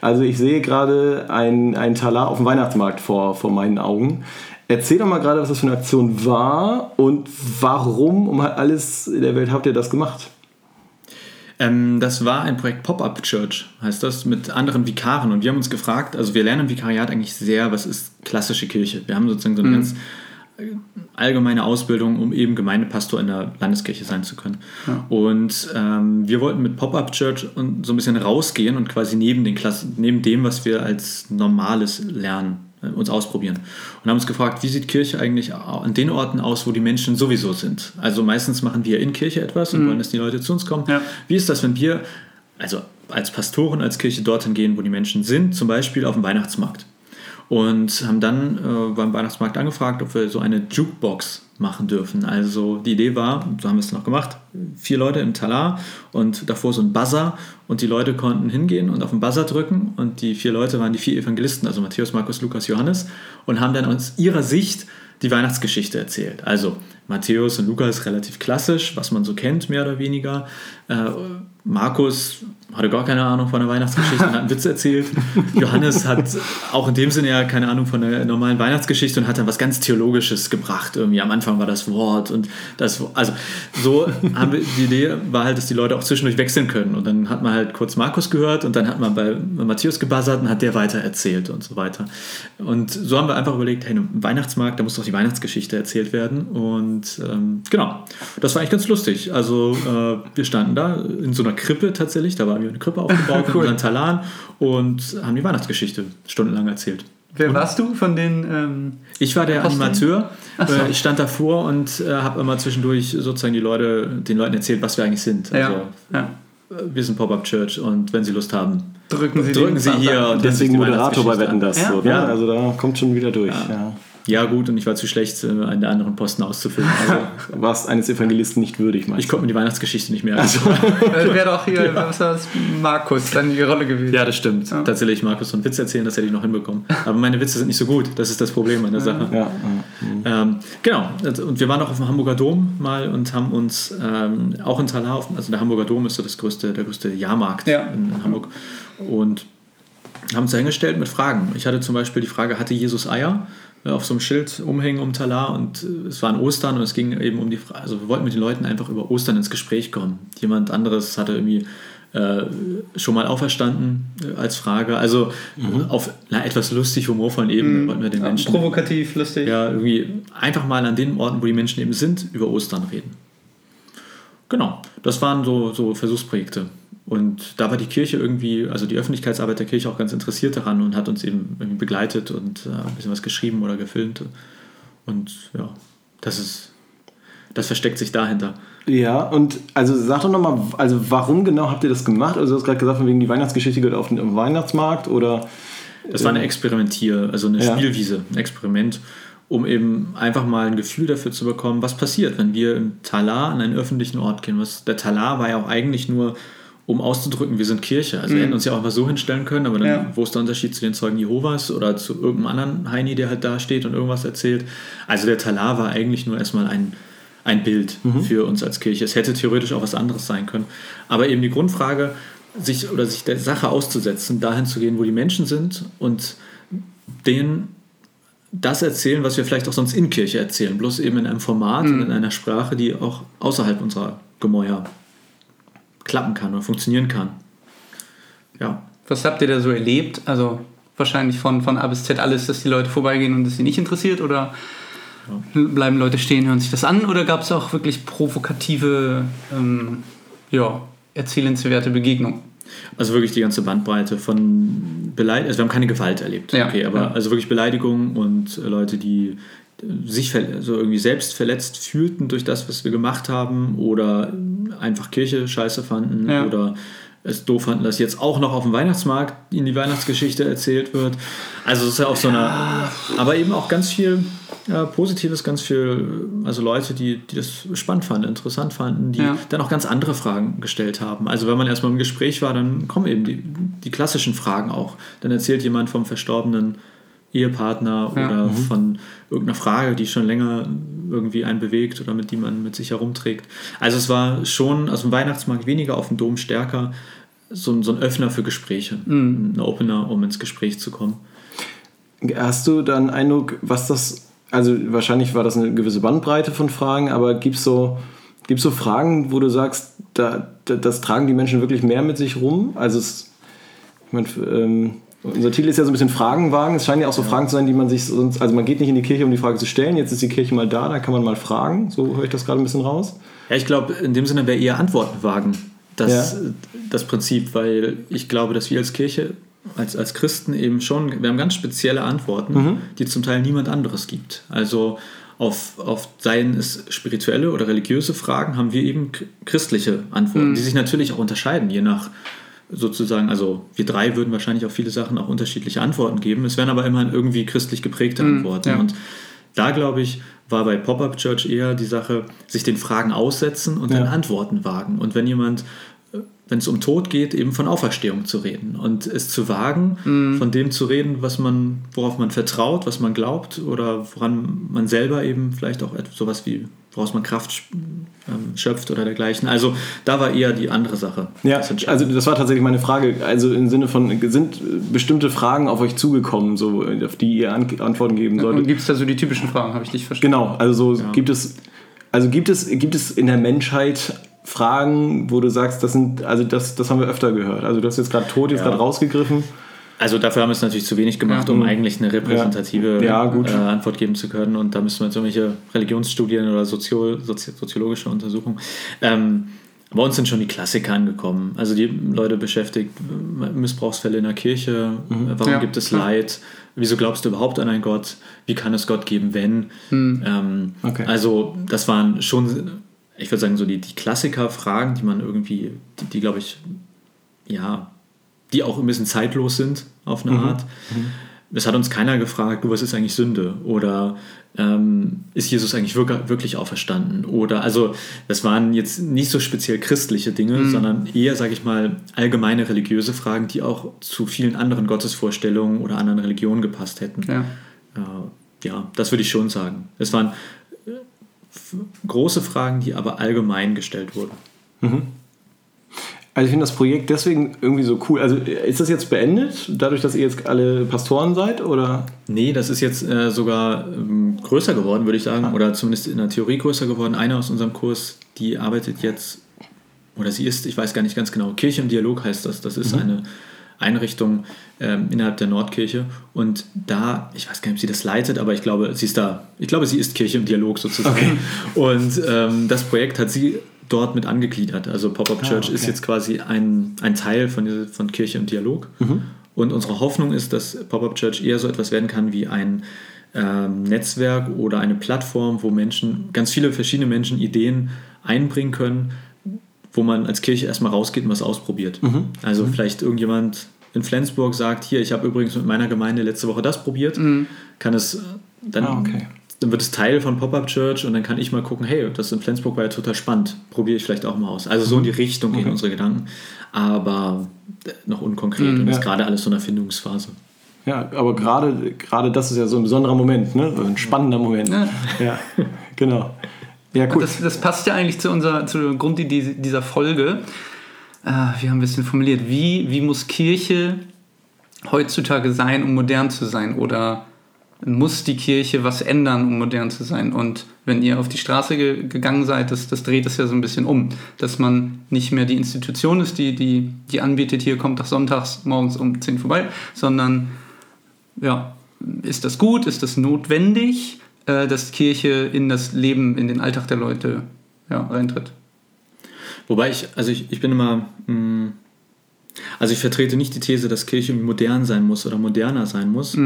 Also ich sehe gerade ein, ein Talar auf dem Weihnachtsmarkt vor, vor meinen Augen. Erzähl doch mal gerade, was das für eine Aktion war und warum um alles in der Welt habt ihr das gemacht? Ähm, das war ein Projekt Pop-Up Church, heißt das, mit anderen Vikaren. Und wir haben uns gefragt, also wir lernen im Vikariat eigentlich sehr, was ist klassische Kirche. Wir haben sozusagen so eine ganz äh, allgemeine Ausbildung, um eben Gemeindepastor in der Landeskirche sein zu können. Und ähm, wir wollten mit Pop-Up Church und so ein bisschen rausgehen und quasi neben, den Klassen, neben dem, was wir als normales lernen, uns ausprobieren. Und haben uns gefragt, wie sieht Kirche eigentlich an den Orten aus, wo die Menschen sowieso sind? Also meistens machen wir in Kirche etwas und wollen, dass die Leute zu uns kommen. Ja. Wie ist das, wenn wir, also als Pastoren, als Kirche dorthin gehen, wo die Menschen sind, zum Beispiel auf dem Weihnachtsmarkt? Und haben dann äh, beim Weihnachtsmarkt angefragt, ob wir so eine Jukebox machen dürfen. Also die Idee war, so haben wir es noch gemacht, vier Leute im Talar und davor so ein Buzzer und die Leute konnten hingehen und auf den Buzzer drücken und die vier Leute waren die vier Evangelisten, also Matthäus, Markus, Lukas, Johannes und haben dann aus ihrer Sicht die Weihnachtsgeschichte erzählt. Also Matthäus und Lukas relativ klassisch, was man so kennt, mehr oder weniger. Äh, Markus hatte gar keine Ahnung von der Weihnachtsgeschichte und hat einen Witz erzählt. [laughs] Johannes hat auch in dem Sinne ja keine Ahnung von der normalen Weihnachtsgeschichte und hat dann was ganz Theologisches gebracht. Irgendwie am Anfang war das Wort und das, also so haben wir, die Idee war halt, dass die Leute auch zwischendurch wechseln können. Und dann hat man halt kurz Markus gehört und dann hat man bei Matthäus gebuzzert und hat der weiter erzählt und so weiter. Und so haben wir einfach überlegt, hey, im Weihnachtsmarkt, da muss doch die Weihnachtsgeschichte erzählt werden. Und ähm, genau, das war eigentlich ganz lustig. Also äh, wir standen da in so einer Krippe tatsächlich, da war eine Krippe aufgebaut [laughs] Cool. mit unseren Talan und haben die Weihnachtsgeschichte stundenlang erzählt. Wer warst du von den. Ähm, Ich war der Aposteln? Animateur. So. Äh, Ich stand davor und äh, habe immer zwischendurch sozusagen die Leute, den Leuten erzählt, was wir eigentlich sind. Also, ja, ja. äh, wir sind Pop-Up Church und wenn sie Lust haben, Drücken Sie, drücken sie hier und Deswegen Moderator bei Wetten das. Ja. So, ne? Ja. Also da kommt schon wieder durch. Ja. Ja, gut, und ich war zu schlecht, äh, einen der anderen Posten auszufüllen. [laughs] Also, Warst eines Evangelisten nicht würdig, meinst ich konnte mir die Weihnachtsgeschichte nicht mehr. Also, Äh, Wäre doch hier, [laughs] was war das? Markus, dann die Rolle gewesen. Ja, das stimmt. Ja. Tatsächlich, Markus, so einen Witz erzählen, das hätte ich noch hinbekommen. Aber meine Witze sind nicht so gut. Das ist das Problem an der Sache. Ja, ja. Ähm, genau, und wir waren auch auf dem Hamburger Dom mal und haben uns ähm, auch in Talar, auf, also der Hamburger Dom ist so das größte, der größte Jahrmarkt Ja. in, in Hamburg. Und haben uns dahingestellt mit Fragen. Ich hatte zum Beispiel die Frage, hatte Jesus Eier? Äh, Auf so einem Schild umhängen um Talar und äh, es war an Ostern und es ging eben um die Frage, also wir wollten mit den Leuten einfach über Ostern ins Gespräch kommen. Jemand anderes hatte irgendwie äh, schon mal auferstanden äh, als Frage. Also auf einer etwas lustig humorvollen Ebene wollten wir den Ja, Menschen provokativ, lustig. ja, irgendwie einfach mal an den Orten, wo die Menschen eben sind, über Ostern reden. Genau, das waren so, so Versuchsprojekte. Und da war die Kirche irgendwie, also die Öffentlichkeitsarbeit der Kirche auch ganz interessiert daran und hat uns eben irgendwie begleitet und äh, ein bisschen was geschrieben oder gefilmt. Und ja, das ist, das versteckt sich dahinter. Ja, und also sag doch nochmal, also warum genau habt ihr das gemacht? Also du hast gerade gesagt, von wegen die Weihnachtsgeschichte gehört auf den Weihnachtsmarkt oder Das war eine Experimentier, also eine Ja. Spielwiese, ein Experiment, um eben einfach mal ein Gefühl dafür zu bekommen, was passiert, wenn wir im Talar an einen öffentlichen Ort gehen. Was, der Talar war ja auch eigentlich nur, um auszudrücken, wir sind Kirche. Also wir hätten uns ja auch mal so hinstellen können, aber dann, Ja. wo ist der Unterschied zu den Zeugen Jehovas oder zu irgendeinem anderen Heini, der halt da steht und irgendwas erzählt? Also der Talar war eigentlich nur erstmal ein, ein Bild für uns als Kirche. Es hätte theoretisch auch was anderes sein können. Aber eben die Grundfrage, sich oder sich der Sache auszusetzen, dahin zu gehen, wo die Menschen sind und denen das erzählen, was wir vielleicht auch sonst in Kirche erzählen, bloß eben in einem Format und in einer Sprache, die auch außerhalb unserer Gemäuer klappen kann oder funktionieren kann. Ja. Was habt ihr da so erlebt? Also wahrscheinlich von, von A bis Z alles, dass die Leute vorbeigehen und es sie nicht interessiert? Oder bleiben Leute stehen, hören sich das an? Oder gab es auch wirklich provokative, ähm, ja, erzählenswerte Begegnungen? Also wirklich die ganze Bandbreite von Beleidigung. Also wir haben keine Gewalt erlebt, Ja, okay, aber ja. also wirklich Beleidigungen und äh, Leute, die äh, sich also irgendwie selbst verletzt fühlten durch das, was wir gemacht haben oder einfach Kirche scheiße fanden Ja. oder es doof fanden, dass jetzt auch noch auf dem Weihnachtsmarkt ihnen die Weihnachtsgeschichte erzählt wird. Also es ist ja auch so eine, aber eben auch ganz viel äh, Positives, ganz viel, also Leute, die, die das spannend fanden, interessant fanden, die Ja. dann auch ganz andere Fragen gestellt haben. Also wenn man erstmal im Gespräch war, dann kommen eben die, die klassischen Fragen auch. Dann erzählt jemand vom verstorbenen Ehepartner Ja. oder von irgendeiner Frage, die schon länger irgendwie einen bewegt oder mit die man mit sich herumträgt. Also es war schon, also im Weihnachtsmarkt weniger, auf dem Dom stärker, so, ein- so ein Öffner für Gespräche, ein Opener, um ins Gespräch zu kommen. Hast du da einen Eindruck, was das, also wahrscheinlich war das eine gewisse Bandbreite von Fragen, aber gibt es so, gibt's so Fragen, wo du sagst, da, da, das tragen die Menschen wirklich mehr mit sich rum? Also es, ich mein, ähm, unser Titel ist ja so ein bisschen Fragenwagen. Es scheinen ja auch so Fragen zu sein, die man sich sonst, also man geht nicht in die Kirche, um die Frage zu stellen. Jetzt ist die Kirche mal da, dann kann man mal fragen. So höre ich das gerade ein bisschen raus. Ja, ich glaube, in dem Sinne wäre eher Antworten wagen das, Ja. das Prinzip, weil ich glaube, dass wir als Kirche, als, als Christen eben schon, wir haben ganz spezielle Antworten, die zum Teil niemand anderes gibt. Also auf, auf seien es spirituelle oder religiöse Fragen, haben wir eben christliche Antworten, die sich natürlich auch unterscheiden, je nach sozusagen, also wir drei würden wahrscheinlich auf viele Sachen auch unterschiedliche Antworten geben. Es wären aber immerhin irgendwie christlich geprägte Antworten. ja. Und da glaube ich, war bei Pop-Up Church eher die Sache, sich den Fragen aussetzen und dann Ja. Antworten wagen. Und wenn jemand, äh, wenn es um Tod geht, eben von Auferstehung zu reden und es zu wagen, Mhm. von dem zu reden, was man, worauf man vertraut, was man glaubt oder woran man selber eben vielleicht auch etwas, sowas wie, woraus man Kraft ähm, schöpft oder dergleichen. Also da war eher die andere Sache. Ja, das also das war tatsächlich meine Frage. Also im Sinne von, sind bestimmte Fragen auf euch zugekommen, so, auf die ihr An Antworten geben Und solltet? gibt es da so die typischen Fragen, habe ich dich verstanden? Genau, also so gibt es, also gibt es, gibt es in der Menschheit Fragen, wo du sagst, das sind, also das, das haben wir öfter gehört. Also du hast jetzt gerade Tod jetzt Ja. gerade rausgegriffen. Also dafür haben wir es natürlich zu wenig gemacht, Ja. um eigentlich eine repräsentative Ja, gut. Äh, Antwort geben zu können. Und da müssen wir jetzt irgendwelche Religionsstudien oder Sozio Sozi soziologische Untersuchungen. Ähm, bei uns sind schon die Klassiker angekommen. Also die Leute beschäftigt, äh, Missbrauchsfälle in der Kirche, äh, warum Ja. gibt es Ja. Leid, wieso glaubst du überhaupt an einen Gott, wie kann es Gott geben, wenn? Ähm, Okay. Also das waren schon, ich würde sagen, so die, die Klassiker-Fragen, die man irgendwie, die, die glaube ich, ja, die auch ein bisschen zeitlos sind auf eine Art. Es hat uns keiner gefragt, du, was ist eigentlich Sünde? Oder ähm, ist Jesus eigentlich wirk- wirklich auferstanden? Oder also das waren jetzt nicht so speziell christliche Dinge, sondern eher, sage ich mal, allgemeine religiöse Fragen, die auch zu vielen anderen Gottesvorstellungen oder anderen Religionen gepasst hätten. Ja. Äh, ja, das würde ich schon sagen. Es waren äh, große Fragen, die aber allgemein gestellt wurden. Also ich finde das Projekt deswegen irgendwie so cool. Also ist das jetzt beendet, dadurch, dass ihr jetzt alle Pastoren seid? Oder? Nee, das ist jetzt äh, sogar ähm, größer geworden, würde ich sagen, oder zumindest in der Theorie größer geworden. Eine aus unserem Kurs, die arbeitet jetzt, oder sie ist, ich weiß gar nicht ganz genau, Kirche im Dialog heißt das. Das ist eine Einrichtung ähm, innerhalb der Nordkirche. Und da, ich weiß gar nicht, ob sie das leitet, aber ich glaube, sie ist da, ich glaube, sie ist Kirche im Dialog sozusagen. Und ähm, das Projekt hat sie dort mit angegliedert. Also Pop-Up Church ist okay. jetzt quasi ein, ein Teil von, von Kirche im Dialog. Und unsere Hoffnung ist, dass Pop-Up Church eher so etwas werden kann wie ein ähm, Netzwerk oder eine Plattform, wo Menschen, ganz viele verschiedene Menschen Ideen einbringen können, wo man als Kirche erstmal rausgeht und was ausprobiert. Also vielleicht irgendjemand in Flensburg sagt, hier, ich habe übrigens mit meiner Gemeinde letzte Woche das probiert, kann es äh, dann, Ah, okay. Dann wird es Teil von Pop-Up Church und dann kann ich mal gucken, hey, das in Flensburg war ja total spannend, probiere ich vielleicht auch mal aus. Also so in die Richtung gehen unsere Gedanken, aber äh, noch unkonkret und ist ja. gerade alles so in der Findungsphase. Ja, aber gerade gerade das ist ja so ein besonderer Moment, ne? So Ein spannender Moment. Ja. Ja, genau. Ja, cool. Das, das passt ja eigentlich zu unserer zur Grundidee dieser Folge. Ah, wir haben ein bisschen formuliert, wie, wie muss Kirche heutzutage sein, um modern zu sein? Oder muss die Kirche was ändern, um modern zu sein? Und wenn ihr auf die Straße ge gegangen seid, das, das dreht es ja so ein bisschen um, dass man nicht mehr die Institution ist, die, die, die anbietet, hier kommt doch sonntags morgens um 10 vorbei, sondern ja, ist das gut, ist das notwendig, äh, dass Kirche in das Leben, in den Alltag der Leute ja, reintritt? Wobei ich, also ich, ich bin immer, mh, also ich vertrete nicht die These, dass Kirche modern sein muss oder moderner sein muss,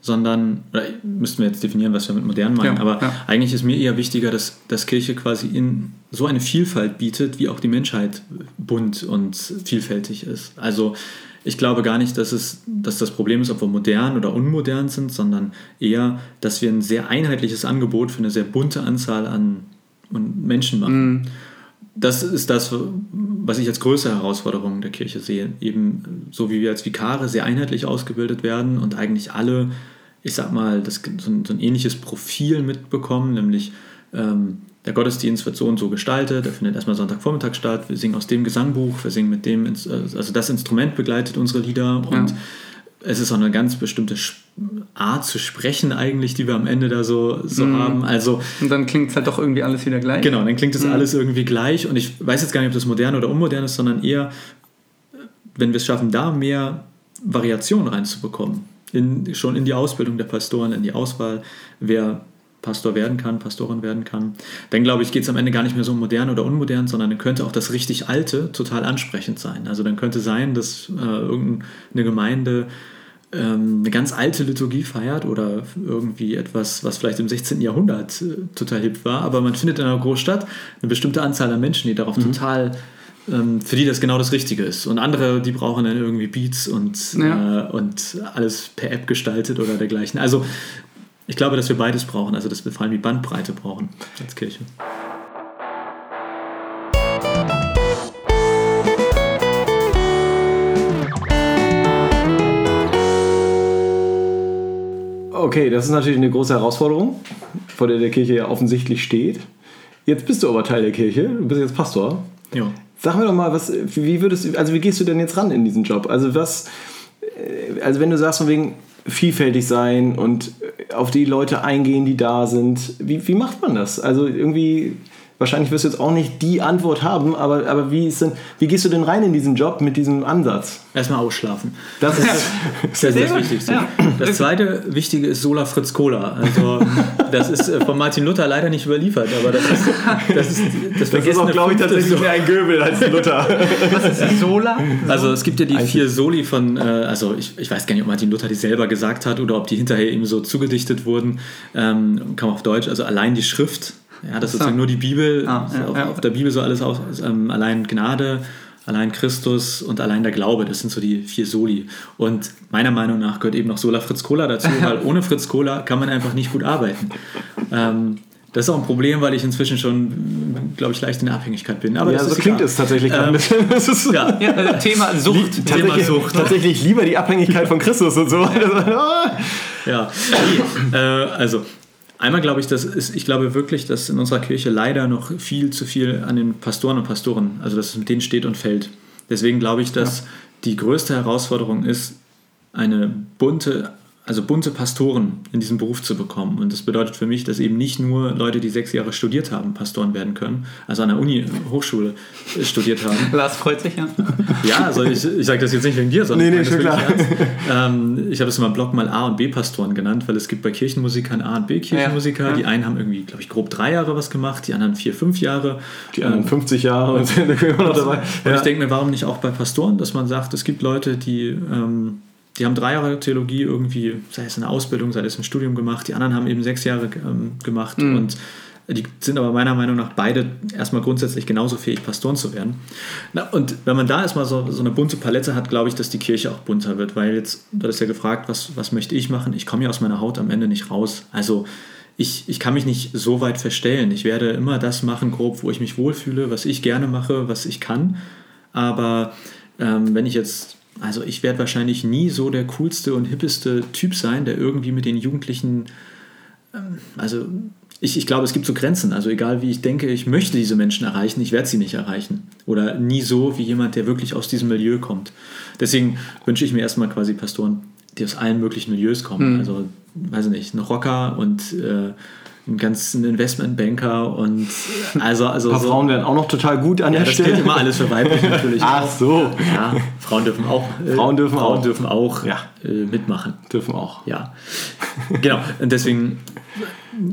sondern, oder müssten wir jetzt definieren, was wir mit modern meinen, Ja, aber ja. eigentlich ist mir eher wichtiger, dass, dass Kirche quasi in so eine Vielfalt bietet, wie auch die Menschheit bunt und vielfältig ist. Also ich glaube gar nicht, dass, es, dass das Problem ist, ob wir modern oder unmodern sind, sondern eher, dass wir ein sehr einheitliches Angebot für eine sehr bunte Anzahl an an Menschen machen das ist das, was ich als größte Herausforderung der Kirche sehe. Eben so wie wir als Vikare sehr einheitlich ausgebildet werden und eigentlich alle ich sag mal, das, so, ein, so ein ähnliches Profil mitbekommen, nämlich ähm, der Gottesdienst wird so und so gestaltet, der findet erstmal Sonntagvormittag statt, wir singen aus dem Gesangbuch, wir singen mit dem, also das Instrument begleitet unsere Lieder und ja. es ist auch eine ganz bestimmte Art zu sprechen eigentlich, die wir am Ende da so, so mm. haben. Also, und dann klingt es halt doch irgendwie alles wieder gleich. Genau, dann klingt es mm. alles irgendwie gleich und ich weiß jetzt gar nicht, ob das modern oder unmodern ist, sondern eher, wenn wir es schaffen, da mehr Variation reinzubekommen, in, schon in die Ausbildung der Pastoren, in die Auswahl, wer Pastor werden kann, Pastorin werden kann, dann glaube ich, geht es am Ende gar nicht mehr so modern oder unmodern, sondern dann könnte auch das richtig Alte total ansprechend sein. Also dann könnte sein, dass äh, irgendeine Gemeinde eine ganz alte Liturgie feiert oder irgendwie etwas, was vielleicht im 16. Jahrhundert äh, total hip war, aber man findet in einer Großstadt eine bestimmte Anzahl an Menschen, die darauf mhm. total ähm, für die das genau das Richtige ist. Und andere, die brauchen dann irgendwie Beats und, ja. äh, und alles per App gestaltet oder dergleichen. Also ich glaube, dass wir beides brauchen, also dass wir vor allem die Bandbreite brauchen als Kirche. Okay, das ist natürlich eine große Herausforderung, vor der der Kirche ja offensichtlich steht. Jetzt bist du aber Teil der Kirche, du bist jetzt Pastor. Ja. Sag mir doch mal, was, wie würdest also wie gehst du denn jetzt ran in diesen Job? Also was, äh, also wenn du sagst von wegen, vielfältig sein und auf die Leute eingehen, die da sind. Wie, wie macht man das? Also irgendwie Wahrscheinlich wirst du jetzt auch nicht die Antwort haben, aber, aber wie, ist denn, wie gehst du denn rein in diesen Job mit diesem Ansatz? Erstmal ausschlafen. Das ist, das, ist das Wichtigste. Ja. Das zweite Wichtige ist Sola Fritz Cola. Also, das ist äh, von Martin Luther leider nicht überliefert, aber das ist. Das ist, das das ist auch, glaube ich, tatsächlich so. mehr ein Göbel als Luther. Was ist Sola? Also, es gibt ja die Eigentlich. vier Soli von. Äh, also, ich, ich weiß gar nicht, ob Martin Luther die selber gesagt hat oder ob die hinterher ihm so zugedichtet wurden. Ähm, kam auf Deutsch. Also, allein die Schrift ja, das ist sozusagen nur die Bibel, ah, ja, auf, ja. auf, der Bibel so alles aus, ähm, allein Gnade, allein Christus und allein der Glaube, das sind so die vier Soli. Und meiner Meinung nach gehört eben noch Sola Fritz Cola dazu, weil [laughs] ohne Fritz Cola kann man einfach nicht gut arbeiten. Ähm, das ist auch ein Problem, weil ich inzwischen schon, glaube ich, leicht in der Abhängigkeit bin. Aber ja, so klingt es tatsächlich ähm, ja, [laughs] ja, Thema [laughs] Sucht. Thema Sucht. Tatsächlich lieber die Abhängigkeit von Christus und so. ja, äh, also Einmal glaube ich, dass ist, ich glaube wirklich, dass in unserer Kirche leider noch viel zu viel an den Pastoren und Pastoren, also dass es mit denen steht und fällt. Deswegen glaube ich, dass ja. die größte Herausforderung ist, eine bunte also bunte Pastoren in diesem Beruf zu bekommen. Und das bedeutet für mich, dass eben nicht nur Leute, die sechs Jahre studiert haben, Pastoren werden können, also an der Uni, Hochschule studiert haben. [laughs] Lars freut sich ja. Ja, also ich, ich sage das jetzt nicht wegen dir, sondern nee, nee, schon klar. Ähm, ich habe das in meinem Blog mal A- und B-Pastoren genannt, weil es gibt bei Kirchenmusikern A- und B-Kirchenmusiker. Ja, ja. Die einen haben irgendwie, glaube ich, grob drei Jahre was gemacht, die anderen vier, fünf Jahre. Die anderen 50 Jahre und [laughs] sind immer noch dabei. Und ich denke mir, warum nicht auch bei Pastoren, dass man sagt, es gibt Leute, die... Ähm, die haben drei Jahre Theologie irgendwie, sei es eine Ausbildung, sei es ein Studium gemacht, die anderen haben eben sechs Jahre ähm, gemacht mhm. und die sind aber meiner Meinung nach beide erstmal grundsätzlich genauso fähig, Pastoren zu werden. Na, und wenn man da erstmal so, so eine bunte Palette hat, glaube ich, dass die Kirche auch bunter wird, weil jetzt, du hast ja gefragt, was, was möchte ich machen? Ich komme ja aus meiner Haut am Ende nicht raus. Also ich, ich kann mich nicht so weit verstellen. Ich werde immer das machen, grob, wo ich mich wohlfühle, was ich gerne mache, was ich kann. Aber ähm, wenn ich jetzt also ich werde wahrscheinlich nie so der coolste und hippeste Typ sein, der irgendwie mit den Jugendlichen, ähm, also ich, ich glaube, es gibt so Grenzen. Also egal wie ich denke, ich möchte diese Menschen erreichen, ich werde sie nicht erreichen. Oder nie so wie jemand, der wirklich aus diesem Milieu kommt. Deswegen wünsche ich mir erstmal quasi Pastoren, die aus allen möglichen Milieus kommen. Mhm. Also, weiß ich nicht, ein Rocker und äh, einen ganzen Investmentbanker und also also ein paar so, Frauen werden auch noch total gut an ja, der das Stelle. Das gilt immer alles für weiblich natürlich. [laughs] Ach auch. so. Ja, Frauen dürfen auch. Äh, Frauen dürfen Frauen auch. dürfen auch ja. äh, mitmachen. Dürfen auch. Ja. genau. Und deswegen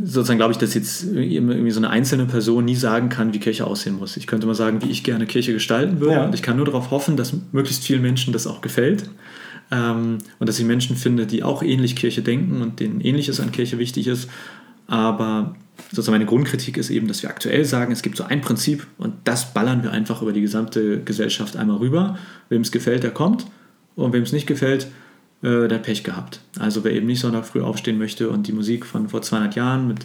sozusagen glaube ich, dass jetzt irgendwie so eine einzelne Person nie sagen kann, wie Kirche aussehen muss. Ich könnte mal sagen, wie ich gerne Kirche gestalten würde. Ja. Und ich kann nur darauf hoffen, dass möglichst vielen Menschen das auch gefällt. Ähm, und dass ich Menschen finde, die auch ähnlich Kirche denken und denen Ähnliches an Kirche wichtig ist. Aber sozusagen meine Grundkritik ist eben, dass wir aktuell sagen, es gibt so ein Prinzip und das ballern wir einfach über die gesamte Gesellschaft einmal rüber. Wem es gefällt, der kommt und wem es nicht gefällt, äh, der hat Pech gehabt. Also wer eben nicht Sonntag früh aufstehen möchte und die Musik von vor 200 Jahren mit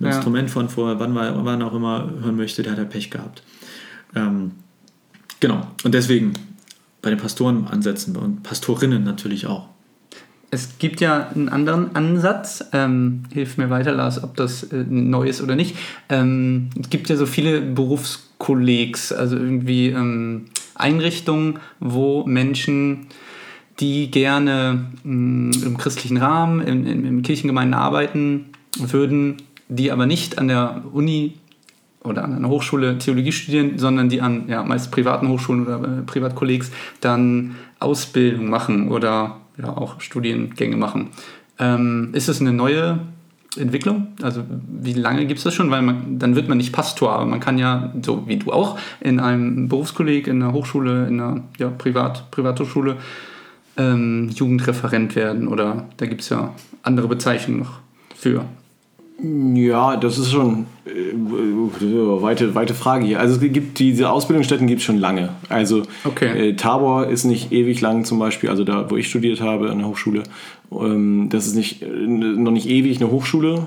einem ja. Instrument von vor wann, wann auch immer hören möchte, der hat halt Pech gehabt. Ähm, genau, und deswegen bei den Pastoren ansetzen und Pastorinnen natürlich auch. Es gibt ja einen anderen Ansatz. Ähm, hilf mir weiter, Lars, ob das äh, neu ist oder nicht. Ähm, es gibt ja so viele Berufskollegs, also irgendwie ähm, Einrichtungen, wo Menschen, die gerne mh, im christlichen Rahmen, in, in, in Kirchengemeinden arbeiten würden, die aber nicht an der Uni oder an einer Hochschule Theologie studieren, sondern die an ja, meist privaten Hochschulen oder äh, Privatkollegs dann Ausbildung machen oder ja, auch Studiengänge machen. Ähm, ist das eine neue Entwicklung? Also wie lange gibt es das schon? Weil man, dann wird man nicht Pastor, aber man kann ja, so wie du auch, in einem Berufskolleg, in einer Hochschule, in einer ja, Privat, Privathochschule ähm, Jugendreferent werden oder da gibt es ja andere Bezeichnungen noch für. Ja, das ist schon äh, weite, weite Frage hier. Also es gibt diese Ausbildungsstätten gibt es schon lange. Also Okay. äh, Tabor ist nicht ewig lang zum Beispiel, also da, wo ich studiert habe an der Hochschule, ähm, das ist nicht, äh, noch nicht ewig eine Hochschule.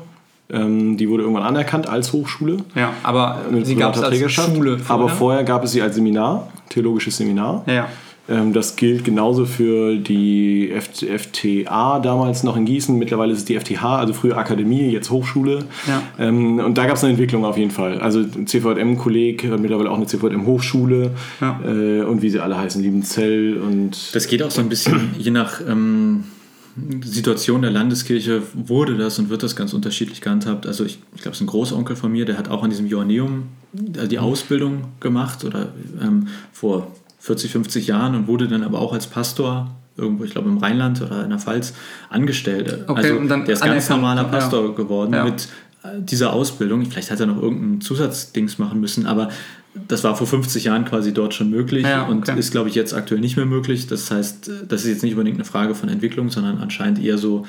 Ähm, die wurde irgendwann anerkannt als Hochschule. Ja, aber sie gab es als. Schule. Aber vorher gab es sie als Seminar, theologisches Seminar. Ja, ja. Das gilt genauso für die F FTA damals noch in Gießen. Mittlerweile ist es die FTH, also früher Akademie, jetzt Hochschule. Ja. Ähm, und da gab es eine Entwicklung auf jeden Fall. Also CVM-Kolleg hat mittlerweile auch eine CVM-Hochschule Ja. äh, und wie sie alle heißen, Liebenzell und Das geht auch so ein bisschen, je nach ähm, Situation der Landeskirche wurde das und wird das ganz unterschiedlich gehandhabt. Also ich, ich glaube, es ist ein Großonkel von mir, der hat auch an diesem Joanneum äh, die Ausbildung gemacht oder ähm, vor 40, 50 Jahren und wurde dann aber auch als Pastor irgendwo, ich glaube im Rheinland oder in der Pfalz, angestellt. Okay, also und dann der ist ganz normaler ja. Pastor geworden Ja. mit äh, dieser Ausbildung. Vielleicht hat er noch irgendein Zusatzdings machen müssen, aber das war vor 50 Jahren quasi dort schon möglich Ja, und okay. ist, glaube ich, jetzt aktuell nicht mehr möglich. Das heißt, das ist jetzt nicht unbedingt eine Frage von Entwicklung, sondern anscheinend eher so,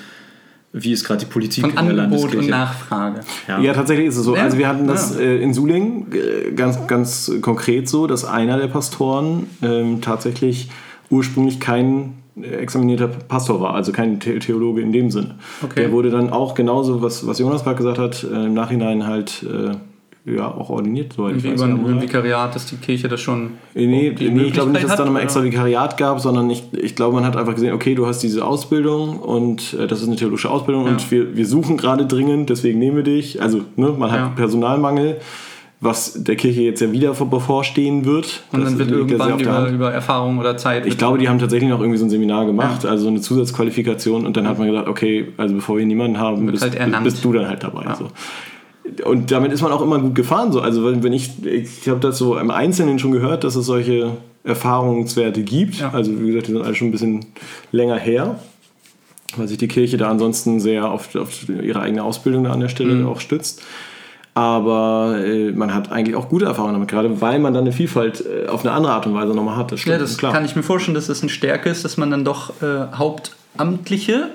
wie ist gerade die Politik Von in der Angebot Landeskirche. und Nachfrage. ja. Ja, tatsächlich ist es so. Also wir hatten das ja. äh, in Suling äh, ganz, ganz konkret so, dass einer der Pastoren ähm, tatsächlich ursprünglich kein äh, examinierter Pastor war, also kein The Theologe in dem Sinne. Okay. Der wurde dann auch genauso, was, was Jonas gerade gesagt hat, äh, im Nachhinein halt äh, ja, auch ordiniert. Irgendwie weiß, über ja, ein, Vikariat, dass die Kirche das schon. Nee, nee, nee ich glaube nicht, dass es da nochmal extra Vikariat gab, sondern ich, ich glaube, man hat einfach gesehen, okay, du hast diese Ausbildung und äh, das ist eine theologische Ausbildung Ja. und wir, wir suchen gerade dringend, deswegen nehmen wir dich. Also, ne, man hat Ja. Personalmangel, was der Kirche jetzt ja wieder vor- bevorstehen wird. Und Das dann wird ja irgendwann über, über Erfahrung oder Zeit. Ich glaube, die haben tatsächlich noch irgendwie so ein Seminar gemacht, also so eine Zusatzqualifikation und dann hat man gedacht, okay, also bevor wir niemanden haben, bist, halt bist du dann halt dabei. Ja. So. Und damit ist man auch immer gut gefahren. So. Also wenn, wenn ich, ich habe das so im Einzelnen schon gehört, dass es solche Erfahrungswerte gibt. Ja. Also wie gesagt, die sind alle schon ein bisschen länger her, weil sich die Kirche da ansonsten sehr auf, auf ihre eigene Ausbildung an der Stelle Mhm. auch stützt. Aber äh, man hat eigentlich auch gute Erfahrungen damit, gerade weil man dann eine Vielfalt äh, auf eine andere Art und Weise nochmal hat. Das Ja, stimmt, das klar. kann ich mir vorstellen, dass das eine Stärke ist, dass man dann doch äh, hauptamtliche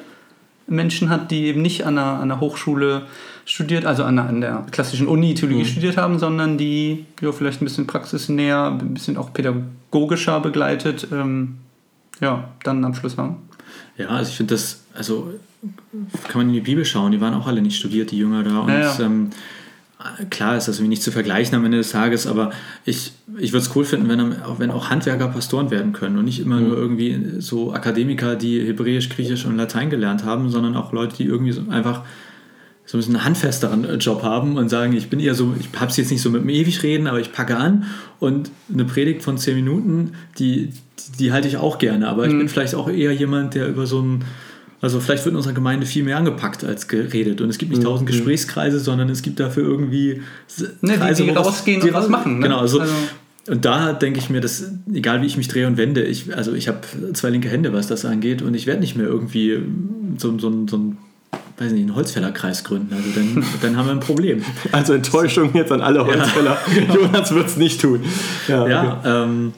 Menschen hat, die eben nicht an einer, an einer Hochschule studiert, also an, einer, an der klassischen Uni Theologie Mhm. studiert haben, sondern die ja, vielleicht ein bisschen praxisnäher, ein bisschen auch pädagogischer begleitet, ähm, ja, dann einen Abschluss haben. Ja, also ich finde das, also kann man in die Bibel schauen, die waren auch alle nicht studiert, die Jünger da. Und Ja, ja. Ähm, klar ist das irgendwie nicht zu vergleichen am Ende des Tages, aber ich, ich würde es cool finden, wenn, wenn auch Handwerker Pastoren werden können und nicht immer nur irgendwie so Akademiker, die Hebräisch, Griechisch und Latein gelernt haben, sondern auch Leute, die irgendwie so einfach so ein bisschen einen handfesteren äh, Job haben und sagen, ich bin eher so, ich habe es jetzt nicht so mit dem ewig reden, aber ich packe an und eine Predigt von zehn Minuten, die, die, die halte ich auch gerne, aber ich bin vielleicht auch eher jemand, der über so ein, also vielleicht wird in unserer Gemeinde viel mehr angepackt als geredet und es gibt nicht tausend Gesprächskreise, sondern es gibt dafür irgendwie Ne, die- Kreise, die was- rausgehen und was machen, ne? Genau, also, Also- und da denke ich mir, dass egal wie ich mich drehe und wende, ich, also ich habe zwei linke Hände, was das angeht, und ich werde nicht mehr irgendwie so, so, so ein, weiß nicht, einen Holzfällerkreis gründen. Also dann, [laughs] dann haben wir ein Problem. Also Enttäuschung jetzt an alle Holzfäller. [laughs] Jonas wird es nicht tun. Ja, okay. Ja, ähm,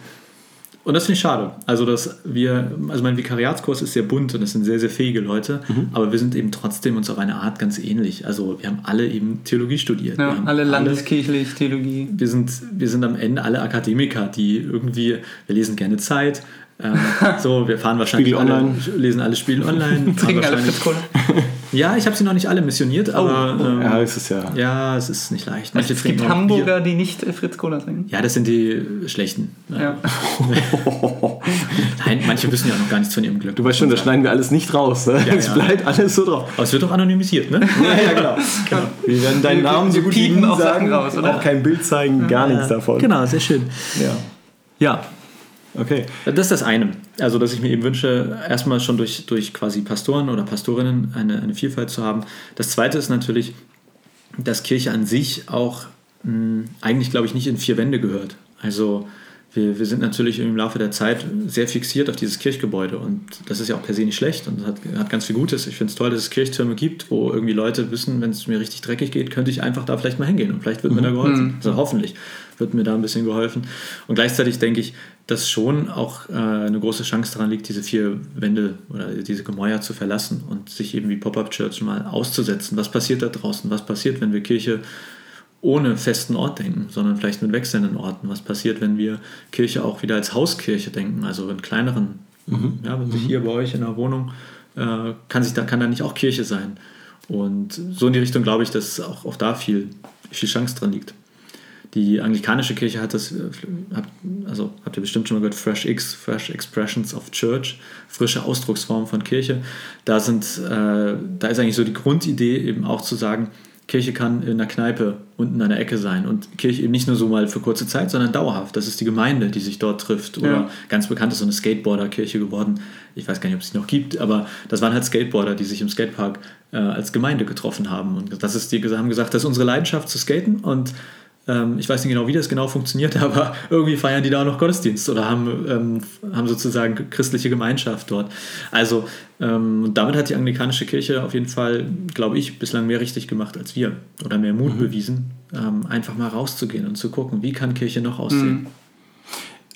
und das finde ich schade. Also, dass wir, also mein Vikariatskurs ist sehr bunt und es sind sehr, sehr fähige Leute, Mhm. aber wir sind eben trotzdem uns auf eine Art ganz ähnlich. Also, wir haben alle eben Theologie studiert. Ja, alle landeskirchlich, Theologie. wir sind, wir sind am Ende alle Akademiker, die irgendwie, wir lesen gerne Zeit. Ähm, [laughs] so, wir fahren wahrscheinlich Spiegel alle, Online. lesen alle Spiegel online, [laughs] Trinken alle Fritz Cola. Ja, ich habe sie noch nicht alle missioniert, aber ähm, Ja, ist es ja. ja, es ist nicht leicht. Manche Es gibt Hamburger, die nicht äh, Fritz Cola trinken. Ja, das sind die schlechten. Ja. Nein, manche wissen ja noch gar nichts von ihrem Glück. Du weißt schon, das schneiden wir alles nicht raus. Ne? Ja, es ja. bleibt alles so drauf. Aber es wird doch anonymisiert, ne? Ja, ja, genau. Wir werden deinen Namen so gut wie piepen nie sagen, raus, oder? auch kein Bild zeigen, gar nichts davon. Genau, sehr schön. Ja. Ja, Okay. Das ist das eine. Also, dass ich mir eben wünsche, erstmal schon durch, durch quasi Pastoren oder Pastorinnen eine, eine Vielfalt zu haben. Das zweite ist natürlich, dass Kirche an sich auch mh, eigentlich, glaube ich, nicht in vier Wände gehört. Also, wir, wir sind natürlich im Laufe der Zeit sehr fixiert auf dieses Kirchgebäude und das ist ja auch per se nicht schlecht und hat, hat ganz viel Gutes. Ich finde es toll, dass es Kirchtürme gibt, wo irgendwie Leute wissen, wenn es mir richtig dreckig geht, könnte ich einfach da vielleicht mal hingehen und vielleicht wird mir da geholfen. Also hoffentlich wird mir da ein bisschen geholfen. Und gleichzeitig denke ich, dass schon auch äh, eine große Chance daran liegt, diese vier Wände oder diese Gemäuer zu verlassen und sich eben wie Pop-Up Church mal auszusetzen. Was passiert da draußen? Was passiert, wenn wir Kirche ohne festen Ort denken, sondern vielleicht mit wechselnden Orten. Was passiert, wenn wir Kirche auch wieder als Hauskirche denken, also in kleineren, ja, wenn sich hier bei euch in der Wohnung, äh, kann, sich da, kann da nicht auch Kirche sein. Und so in die Richtung glaube ich, dass auch, auch da viel, viel Chance dran liegt. Die anglikanische Kirche hat das, äh, also habt ihr bestimmt schon mal gehört, Fresh X, Fresh Expressions of Church, frische Ausdrucksform von Kirche. Da, sind, äh, da ist eigentlich so die Grundidee eben auch zu sagen, Kirche kann in einer Kneipe unten an der Ecke sein und Kirche eben nicht nur so mal für kurze Zeit, sondern dauerhaft. Das ist die Gemeinde, die sich dort trifft. Oder Ja. ganz bekannt ist so eine Skateboarder-Kirche geworden. Ich weiß gar nicht, ob es die noch gibt, aber das waren halt Skateboarder, die sich im Skatepark äh, als Gemeinde getroffen haben. Und das ist, die haben gesagt, das ist unsere Leidenschaft zu skaten und ähm, ich weiß nicht genau, wie das genau funktioniert, [laughs] aber irgendwie feiern die da auch noch Gottesdienst oder haben, ähm, haben sozusagen christliche Gemeinschaft dort. Also ähm, damit hat die anglikanische Kirche auf jeden Fall, glaube ich, bislang mehr richtig gemacht als wir oder mehr Mut bewiesen, ähm, einfach mal rauszugehen und zu gucken, wie kann Kirche noch aussehen.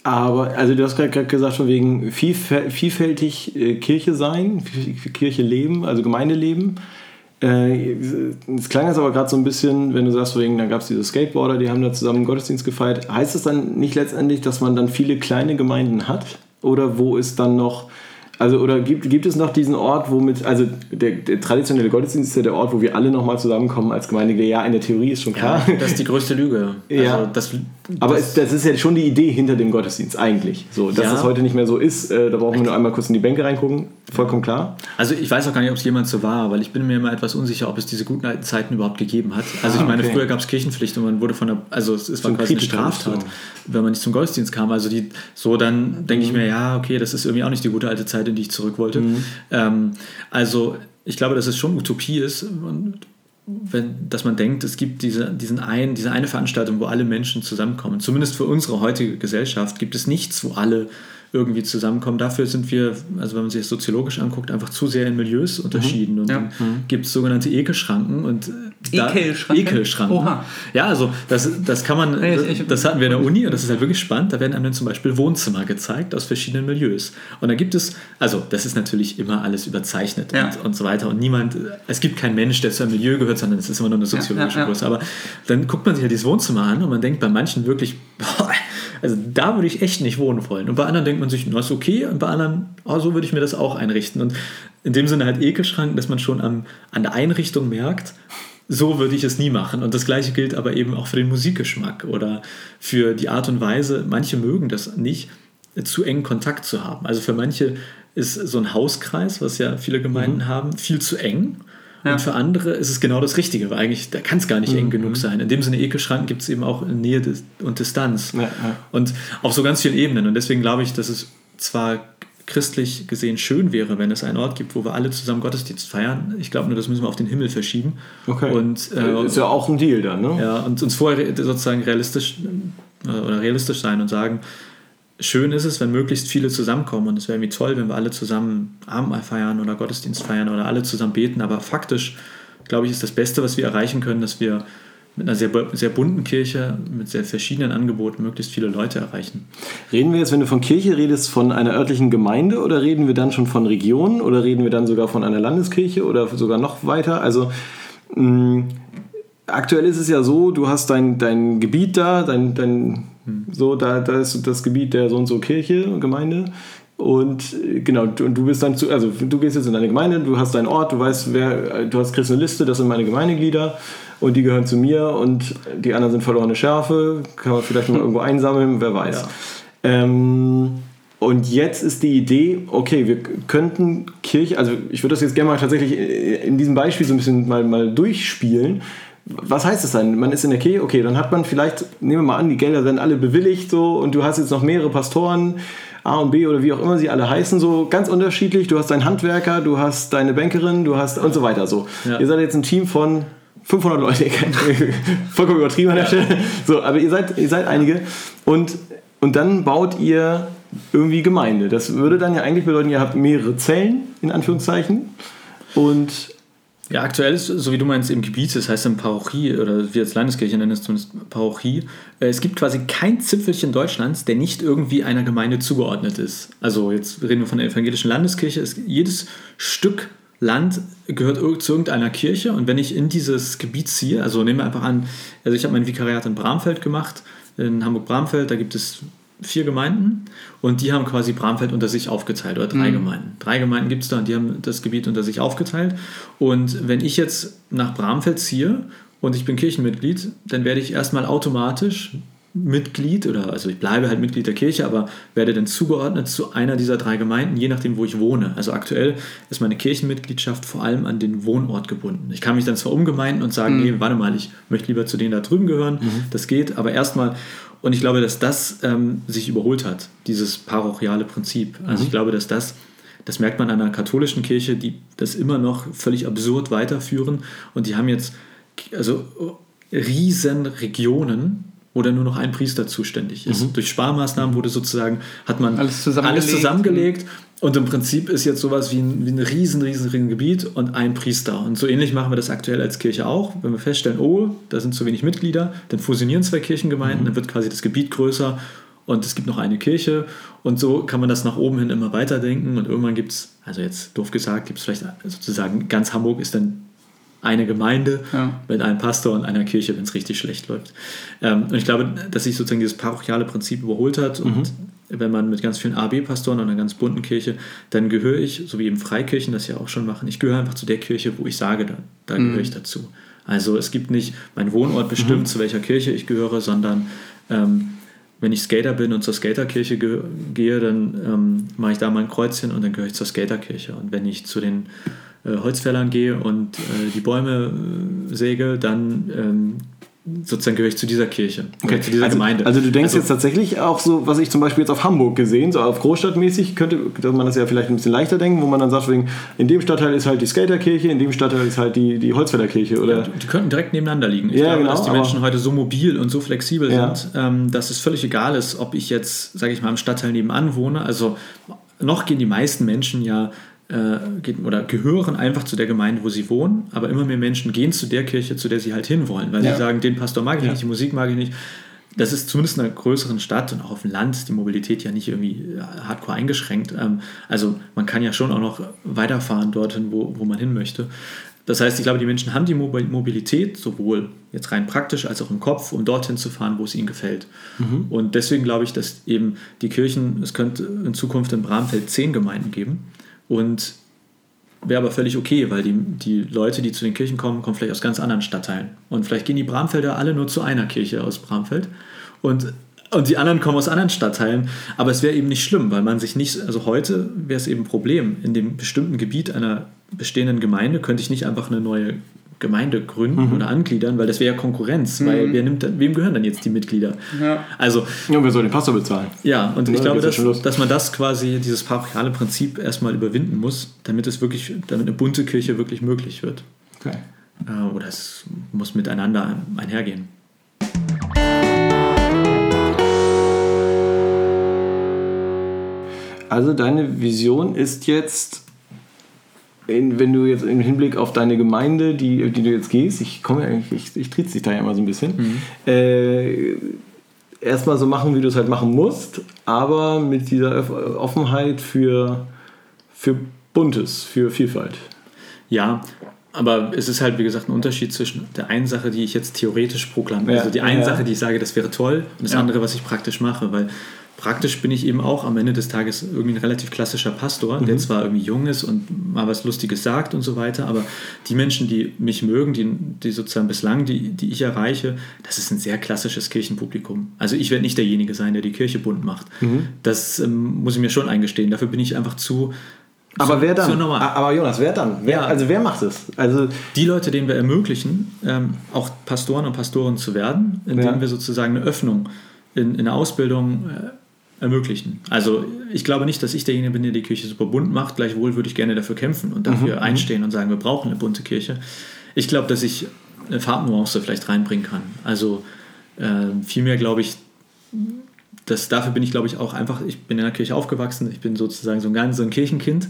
Aber, also du hast gerade gesagt, von wegen vielfä- vielfältig äh, Kirche sein, Kirche leben, also Gemeindeleben. Äh, Es klang jetzt aber gerade so ein bisschen, wenn du sagst, wegen, da gab es diese Skateboarder, die haben da zusammen Gottesdienst gefeiert. Heißt es dann nicht letztendlich, dass man dann viele kleine Gemeinden hat? Oder wo ist dann noch, also oder gibt, gibt es noch diesen Ort, womit, also der, der traditionelle Gottesdienst ist ja der Ort, wo wir alle nochmal zusammenkommen als Gemeinde. Ja, in der Theorie ist schon klar. Ja, das ist die größte Lüge. [laughs] Ja. Also das, Aber das, es, das ist ja schon die Idee hinter dem Gottesdienst eigentlich. So, dass Ja. es heute nicht mehr so ist, äh, da brauchen wir nur einmal kurz in die Bänke reingucken. Vollkommen klar. Also ich weiß auch gar nicht, ob es jemals so war, weil ich bin mir immer etwas unsicher, ob es diese guten alten Zeiten überhaupt gegeben hat. Also ich Ah, meine, okay. früher gab es Kirchenpflicht und man wurde von der, also es, es war quasi eine Straftat, wenn man nicht zum Gottesdienst kam. Also die, so dann denke Mhm. ich mir, ja, okay, das ist irgendwie auch nicht die gute alte Zeit, in die ich zurück wollte. Ähm, also ich glaube, dass es schon Utopie ist, wenn, dass man denkt, es gibt diese, diesen ein, diese eine Veranstaltung, wo alle Menschen zusammenkommen. Zumindest für unsere heutige Gesellschaft gibt es nichts, wo alle irgendwie zusammenkommen. Dafür sind wir, also wenn man sich das soziologisch anguckt, einfach zu sehr in Milieus unterschieden. Und Ja. dann gibt es sogenannte Ekelschranken und da- Ekelschranken? Ekelschranken. Oha. Ja, also das, das kann man, Nee, das, das hatten wir in der Uni und das ist halt wirklich spannend. Da werden einem dann zum Beispiel Wohnzimmer gezeigt aus verschiedenen Milieus. Und da gibt es, also das ist natürlich immer alles überzeichnet Ja. und, und so weiter. Und niemand, es gibt keinen Mensch, der zu einem Milieu gehört, sondern es ist immer nur eine soziologische ja, ja. Größe. Aber dann guckt man sich halt dieses Wohnzimmer an und man denkt bei manchen wirklich, [laughs] boah, also da würde ich echt nicht wohnen wollen. Und bei anderen denkt man sich, na ist okay. Und bei anderen, oh, so würde ich mir das auch einrichten. Und in dem Sinne halt Ekelschranken, dass man schon am, an der Einrichtung merkt, so würde ich es nie machen. Und das gleiche gilt aber eben auch für den Musikgeschmack oder für die Art und Weise, manche mögen das nicht, zu engen Kontakt zu haben. Also für manche ist so ein Hauskreis, was ja viele Gemeinden haben, viel zu eng. Ja. Und für andere ist es genau das Richtige, weil eigentlich da kann es gar nicht eng genug sein. In dem Sinne Ekelschranken gibt es eben auch Nähe und Distanz. Ja, ja. Und auf so ganz vielen Ebenen. Und deswegen glaube ich, dass es zwar christlich gesehen schön wäre, wenn es einen Ort gibt, wo wir alle zusammen Gottesdienst feiern. Ich glaube nur, das müssen wir auf den Himmel verschieben. Okay. Und, äh, ist ja auch ein Deal dann, ne? ja, und uns vorher sozusagen realistisch äh, oder realistisch sein und sagen, schön ist es, wenn möglichst viele zusammenkommen und es wäre irgendwie toll, wenn wir alle zusammen Abendmahl feiern oder Gottesdienst feiern oder alle zusammen beten, aber faktisch, glaube ich, ist das Beste, was wir erreichen können, dass wir mit einer sehr, sehr bunten Kirche, mit sehr verschiedenen Angeboten möglichst viele Leute erreichen. Reden wir jetzt, wenn du von Kirche redest, von einer örtlichen Gemeinde oder reden wir dann schon von Regionen oder reden wir dann sogar von einer Landeskirche oder sogar noch weiter? Also mh, aktuell ist es ja so, du hast dein, dein Gebiet da, dein, dein, so, da, da ist das Gebiet der so und so Kirche, Gemeinde. Und genau, du, und du bist dann zu, also du gehst jetzt in deine Gemeinde, du hast deinen Ort, du weißt, wer, du hast kriegst eine Liste, das sind meine Gemeindeglieder und die gehören zu mir und die anderen sind verlorene Schärfe, kann man vielleicht mal irgendwo [laughs] einsammeln, wer weiß. Ja. Ähm, und jetzt ist die Idee, okay, wir könnten Kirche, also ich würde das jetzt gerne mal tatsächlich in diesem Beispiel so ein bisschen mal, mal durchspielen. Was heißt das dann? Man ist in der Kirche, okay, dann hat man vielleicht, nehmen wir mal an, die Gelder werden alle bewilligt so und du hast jetzt noch mehrere Pastoren, A und B oder wie auch immer sie alle heißen, so ganz unterschiedlich. Du hast deinen Handwerker, du hast deine Bankerin, du hast und so weiter so. Ja. Ihr seid jetzt ein Team von 500 Leute, [laughs] vollkommen übertrieben an der Stelle. So, aber ihr seid, ihr seid einige und, und dann baut ihr irgendwie Gemeinde. Das würde dann ja eigentlich bedeuten, ihr habt mehrere Zellen, in Anführungszeichen. Und Ja, aktuell ist, so wie du meinst, im Gebiet, das heißt in Parochie, oder wir als Landeskirche nennen es zumindest Parochie, äh, es gibt quasi kein Zipfelchen Deutschlands, der nicht irgendwie einer Gemeinde zugeordnet ist. Also jetzt reden wir von der evangelischen Landeskirche. Es, jedes Stück Land gehört zu irgendeiner Kirche und wenn ich in dieses Gebiet ziehe, also nehmen wir einfach an, also ich habe mein Vikariat in Bramfeld gemacht, in Hamburg-Bramfeld, da gibt es vier Gemeinden und die haben quasi Bramfeld unter sich aufgeteilt oder drei Gemeinden. Drei Gemeinden gibt es da und die haben das Gebiet unter sich aufgeteilt. Und wenn ich jetzt nach Bramfeld ziehe und ich bin Kirchenmitglied, dann werde ich erstmal automatisch Mitglied oder also ich bleibe halt Mitglied der Kirche, aber werde dann zugeordnet zu einer dieser drei Gemeinden, je nachdem, wo ich wohne. Also aktuell ist meine Kirchenmitgliedschaft vor allem an den Wohnort gebunden. Ich kann mich dann zwar umgemeinden und sagen, nee, warte mal, ich möchte lieber zu denen da drüben gehören, das geht, aber erstmal, und ich glaube, dass das ähm, sich überholt hat, dieses parochiale Prinzip. Also ich glaube, dass das das merkt man an einer katholischen Kirche, die das immer noch völlig absurd weiterführen. Und die haben jetzt also riesen Regionen, dann nur noch ein Priester zuständig ist. Durch Sparmaßnahmen wurde sozusagen, hat man Alles zusammengelegt. alles zusammengelegt. Und im Prinzip ist jetzt sowas wie ein, wie ein riesen, riesen, riesen Gebiet und ein Priester. Und so ähnlich machen wir das aktuell als Kirche auch. Wenn wir feststellen, oh, da sind zu wenig Mitglieder, dann fusionieren zwei Kirchengemeinden, dann wird quasi das Gebiet größer und es gibt noch eine Kirche. Und so kann man das nach oben hin immer weiterdenken. Und irgendwann gibt es, also jetzt doof gesagt, gibt es vielleicht sozusagen ganz Hamburg ist dann eine Gemeinde Ja. mit einem Pastor und einer Kirche, wenn es richtig schlecht läuft. Ähm, und ich glaube, dass sich sozusagen dieses parochiale Prinzip überholt hat. Und wenn man mit ganz vielen AB-Pastoren und einer ganz bunten Kirche, dann gehöre ich, so wie eben Freikirchen das ja auch schon machen, ich gehöre einfach zu der Kirche, wo ich sage, da, da gehöre ich dazu. Also es gibt nicht mein Wohnort bestimmt, zu welcher Kirche ich gehöre, sondern ähm, wenn ich Skater bin und zur Skaterkirche ge gehe, dann ähm, mache ich da mein Kreuzchen und dann gehöre ich zur Skaterkirche. Und wenn ich zu den Holzfällern gehe und äh, die Bäume äh, säge, dann ähm, sozusagen gehöre ich zu dieser Kirche, oder zu dieser also, Gemeinde. Also du denkst Also- jetzt tatsächlich auch so, was ich zum Beispiel jetzt auf Hamburg gesehen, so auf Großstadtmäßig, könnte man das ja vielleicht ein bisschen leichter denken, wo man dann sagt, wegen, in dem Stadtteil ist halt die Skaterkirche, in dem Stadtteil ist halt die, die Holzfällerkirche oder Die könnten direkt nebeneinander liegen. Ich Ja, glaube, genau, dass die Menschen heute so mobil und so flexibel Ja. sind, ähm, dass es völlig egal ist, ob ich jetzt, sage ich mal, im Stadtteil nebenan wohne. Also noch gehen die meisten Menschen ja äh, oder gehören einfach zu der Gemeinde, wo sie wohnen, aber immer mehr Menschen gehen zu der Kirche, zu der sie halt hinwollen, weil Ja. sie sagen, den Pastor mag ich Ja. nicht, die Musik mag ich nicht. Das ist zumindest in einer größeren Stadt und auch auf dem Land die Mobilität ja nicht irgendwie äh, hardcore eingeschränkt. Ähm, also man kann ja schon auch noch weiterfahren dorthin, wo, wo man hin möchte. Das heißt, ich glaube, die Menschen haben die Mobi- Mobilität sowohl jetzt rein praktisch als auch im Kopf, um dorthin zu fahren, wo es ihnen gefällt. Und deswegen glaube ich, dass eben die Kirchen, es könnte in Zukunft in Bramfeld zehn Gemeinden geben. Und wäre aber völlig okay, weil die, die Leute, die zu den Kirchen kommen, kommen vielleicht aus ganz anderen Stadtteilen. Und vielleicht gehen die Bramfelder alle nur zu einer Kirche aus Bramfeld. Und, und die anderen kommen aus anderen Stadtteilen. Aber es wäre eben nicht schlimm, weil man sich nicht, also heute wäre es eben ein Problem. In dem bestimmten Gebiet einer bestehenden Gemeinde könnte ich nicht einfach eine neue Gemeinde gründen oder angliedern, weil das wäre ja Konkurrenz. Weil wer nimmt, wem gehören dann jetzt die Mitglieder? Ja. Also ja, wer soll den Pastor bezahlen? ja, und Ja, ich glaube, dass, dass man das quasi, dieses parochiale Prinzip erstmal überwinden muss, damit es wirklich, damit eine bunte Kirche wirklich möglich wird. Okay. Äh, Oder es muss miteinander einhergehen. Also deine Vision ist jetzt, in, wenn du jetzt im Hinblick auf deine Gemeinde, die, die du jetzt gehst, ich komme ich, ich tritt dich da ja immer so ein bisschen, äh, erstmal so machen, wie du es halt machen musst, aber mit dieser Öff- Offenheit für, für Buntes, für Vielfalt. Ja, aber es ist halt, wie gesagt, ein Unterschied zwischen der einen Sache, die ich jetzt theoretisch proklamiere. Ja, Also die eine ja. Sache, die ich sage, das wäre toll, und das Ja. andere, was ich praktisch mache. Weil praktisch bin ich eben auch am Ende des Tages irgendwie ein relativ klassischer Pastor, der zwar irgendwie jung ist und mal was Lustiges sagt und so weiter, aber die Menschen, die mich mögen, die, die sozusagen bislang, die, die ich erreiche, das ist ein sehr klassisches Kirchenpublikum. Also ich werde nicht derjenige sein, der die Kirche bunt macht. Das ähm, muss ich mir schon eingestehen. Dafür bin ich einfach zu. Aber zu, wer dann? Ah, Aber Jonas, wer dann? Wer, Ja. Also wer macht es? Also die Leute, denen wir ermöglichen, ähm, auch Pastoren und Pastoren zu werden, indem Ja. wir sozusagen eine Öffnung in, in der Ausbildung äh, ermöglichen. Also ich glaube nicht, dass ich derjenige bin, der die Kirche super bunt macht. Gleichwohl würde ich gerne dafür kämpfen und dafür einstehen und sagen, wir brauchen eine bunte Kirche. Ich glaube, dass ich eine Farbnuance vielleicht reinbringen kann. Also äh, vielmehr glaube ich, das, dafür bin ich, glaube ich, auch einfach, ich bin in der Kirche aufgewachsen, ich bin sozusagen so ein ganz so ein Kirchenkind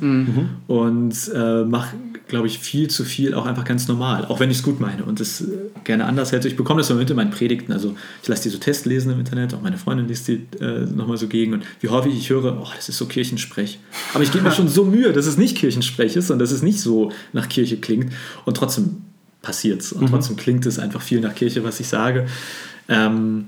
und äh, mache, glaube ich, viel zu viel auch einfach ganz normal, auch wenn ich es gut meine und es äh, gerne anders hätte. Ich bekomme das immer mit in meinen Predigten, also ich lasse die so Tests lesen im Internet, auch meine Freundin liest die äh, nochmal so gegen und wie häufig ich höre, oh, das ist so Kirchensprech. Aber ich gebe mir [laughs] schon so Mühe, dass es nicht Kirchensprech ist und dass es nicht so nach Kirche klingt und trotzdem passiert es und trotzdem klingt es einfach viel nach Kirche, was ich sage. Ähm,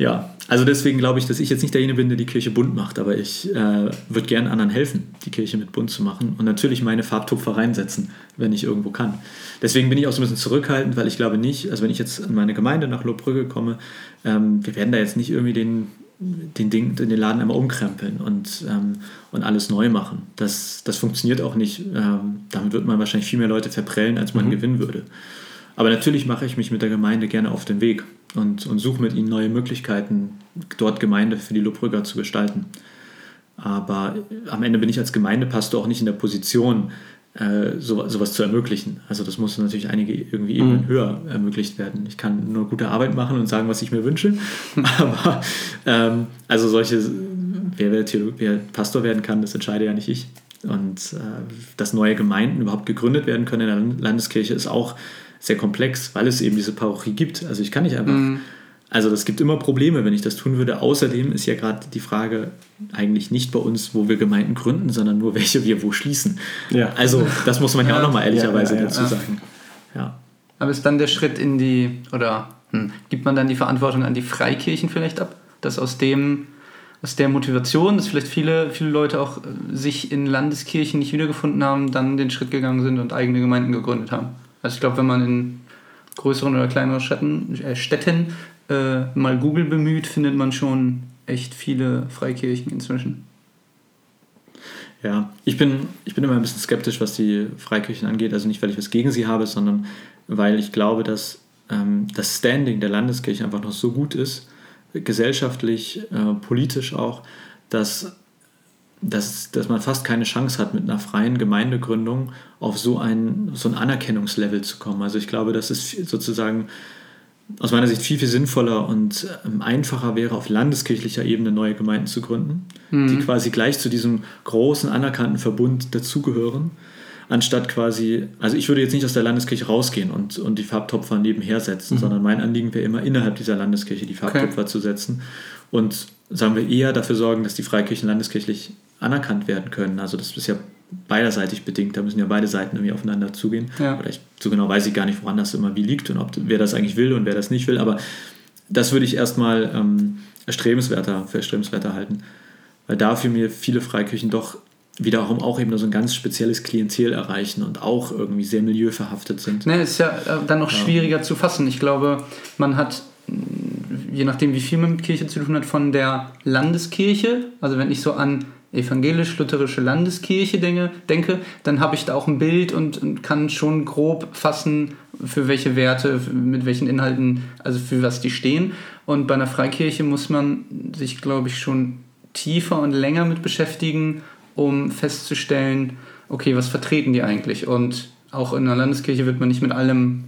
ja, also deswegen glaube ich, dass ich jetzt nicht derjenige bin, der die Kirche bunt macht, aber ich äh, würde gerne anderen helfen, die Kirche mit bunt zu machen und natürlich meine Farbtupfer reinsetzen, wenn ich irgendwo kann. Deswegen bin ich auch so ein bisschen zurückhaltend, weil ich glaube nicht, also wenn ich jetzt in meine Gemeinde nach Lohbrügge komme, ähm, wir werden da jetzt nicht irgendwie den, den, Ding, den Laden einmal umkrempeln und, ähm, und alles neu machen. Das, das funktioniert auch nicht. Ähm, damit wird man wahrscheinlich viel mehr Leute verprellen, als man gewinnen würde. Aber natürlich mache ich mich mit der Gemeinde gerne auf den Weg und, und suche mit ihnen neue Möglichkeiten, dort Gemeinde für die Lobbrügger zu gestalten. Aber am Ende bin ich als Gemeindepastor auch nicht in der Position, äh, so, sowas zu ermöglichen. Also das muss natürlich einige irgendwie Ebenen höher ermöglicht werden. Ich kann nur gute Arbeit machen und sagen, was ich mir wünsche. [laughs] Aber ähm, also solche, wer, wer, wer Pastor werden kann, das entscheide ja nicht ich. Und äh, dass neue Gemeinden überhaupt gegründet werden können in der Landeskirche ist auch sehr komplex, weil es eben diese Parochie gibt. Also ich kann nicht einfach. Also das gibt immer Probleme, wenn ich das tun würde. Außerdem ist ja gerade die Frage eigentlich nicht bei uns, wo wir Gemeinden gründen, sondern nur welche wir wo schließen. Ja. Also das muss man ja, auch nochmal ehrlicherweise Ja, ja, ja. dazu sagen. Ja. Aber ist dann der Schritt in die, oder hm, gibt man dann die Verantwortung an die Freikirchen vielleicht ab? Dass aus dem, aus der Motivation, dass vielleicht viele, viele Leute auch äh, sich in Landeskirchen nicht wiedergefunden haben, dann den Schritt gegangen sind und eigene Gemeinden gegründet haben. Also ich glaube, wenn man in größeren oder kleineren Städten, äh, Städten äh, mal Google bemüht, findet man schon echt viele Freikirchen inzwischen. Ja, ich bin, ich bin immer ein bisschen skeptisch, was die Freikirchen angeht. Also nicht, weil ich was gegen sie habe, sondern weil ich glaube, dass ähm, das Standing der Landeskirche einfach noch so gut ist, gesellschaftlich, äh, politisch auch, dass, dass, dass man fast keine Chance hat, mit einer freien Gemeindegründung auf so ein, so ein Anerkennungslevel zu kommen. Also ich glaube, dass es sozusagen aus meiner Sicht viel, viel sinnvoller und ähm, einfacher wäre, auf landeskirchlicher Ebene neue Gemeinden zu gründen, die quasi gleich zu diesem großen, anerkannten Verbund dazugehören, anstatt quasi, also ich würde jetzt nicht aus der Landeskirche rausgehen und, und die Farbtopfer nebenher setzen, sondern mein Anliegen wäre immer innerhalb dieser Landeskirche die Farbtopfer zu setzen und sagen wir eher dafür sorgen, dass die Freikirchen landeskirchlich anerkannt werden können. Also das ist ja beiderseitig bedingt, da müssen ja beide Seiten irgendwie aufeinander zugehen. Ja. Oder ich, so genau weiß ich gar nicht, woran das immer wie liegt und ob wer das eigentlich will und wer das nicht will, aber das würde ich erstmal ähm, erstrebenswerter, für erstrebenswerter halten, weil dafür mir viele Freikirchen doch wiederum auch eben nur so ein ganz spezielles Klientel erreichen und auch irgendwie sehr milieuverhaftet sind. Ne, ist ja äh, dann noch schwieriger zu fassen. Ich glaube, man hat, je nachdem, wie viel man mit Kirche zu tun hat, von der Landeskirche, also wenn ich so an evangelisch-lutherische Landeskirche denke, denke dann habe ich da auch ein Bild und, und kann schon grob fassen, für welche Werte, mit welchen Inhalten, also für was die stehen. Und bei einer Freikirche muss man sich, glaube ich, schon tiefer und länger mit beschäftigen, um festzustellen, okay, was vertreten die eigentlich? Und auch in einer Landeskirche wird man nicht mit allem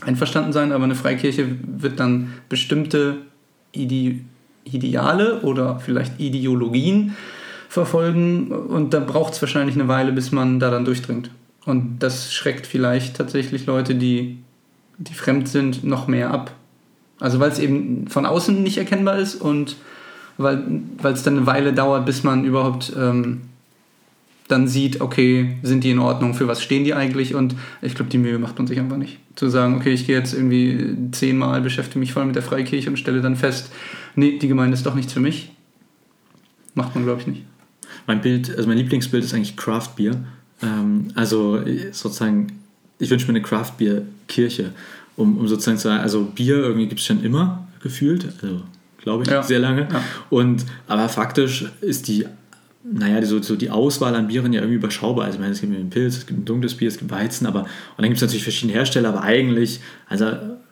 einverstanden sein, aber eine Freikirche wird dann bestimmte Ide Ideale oder vielleicht Ideologien verfolgen und da braucht es wahrscheinlich eine Weile, bis man da dann durchdringt. Und das schreckt vielleicht tatsächlich Leute, die, die fremd sind, noch mehr ab. Also weil es eben von außen nicht erkennbar ist und weil es dann eine Weile dauert, bis man überhaupt ähm, dann sieht, okay, sind die in Ordnung, für was stehen die eigentlich? Und ich glaube, die Mühe macht man sich einfach nicht. Zu sagen, okay, ich gehe jetzt irgendwie zehnmal, beschäftige mich voll mit der Freikirche und stelle dann fest, nee, die Gemeinde ist doch nichts für mich. Macht man, glaube ich, nicht. Mein Bild, also mein Lieblingsbild ist eigentlich Craft Beer. Ähm, also äh, sozusagen, ich wünsche mir eine Craft Beer Kirche, um, um sozusagen zu sagen, also Bier irgendwie gibt es schon immer gefühlt, also glaube ich, Ja. sehr lange. Ja. Und aber faktisch ist die, naja, so, so die Auswahl an Bieren ja irgendwie überschaubar. Also ich meine, es gibt einen Pilz, es gibt ein dunkles Bier, es gibt Weizen, aber und dann gibt es natürlich verschiedene Hersteller, aber eigentlich, also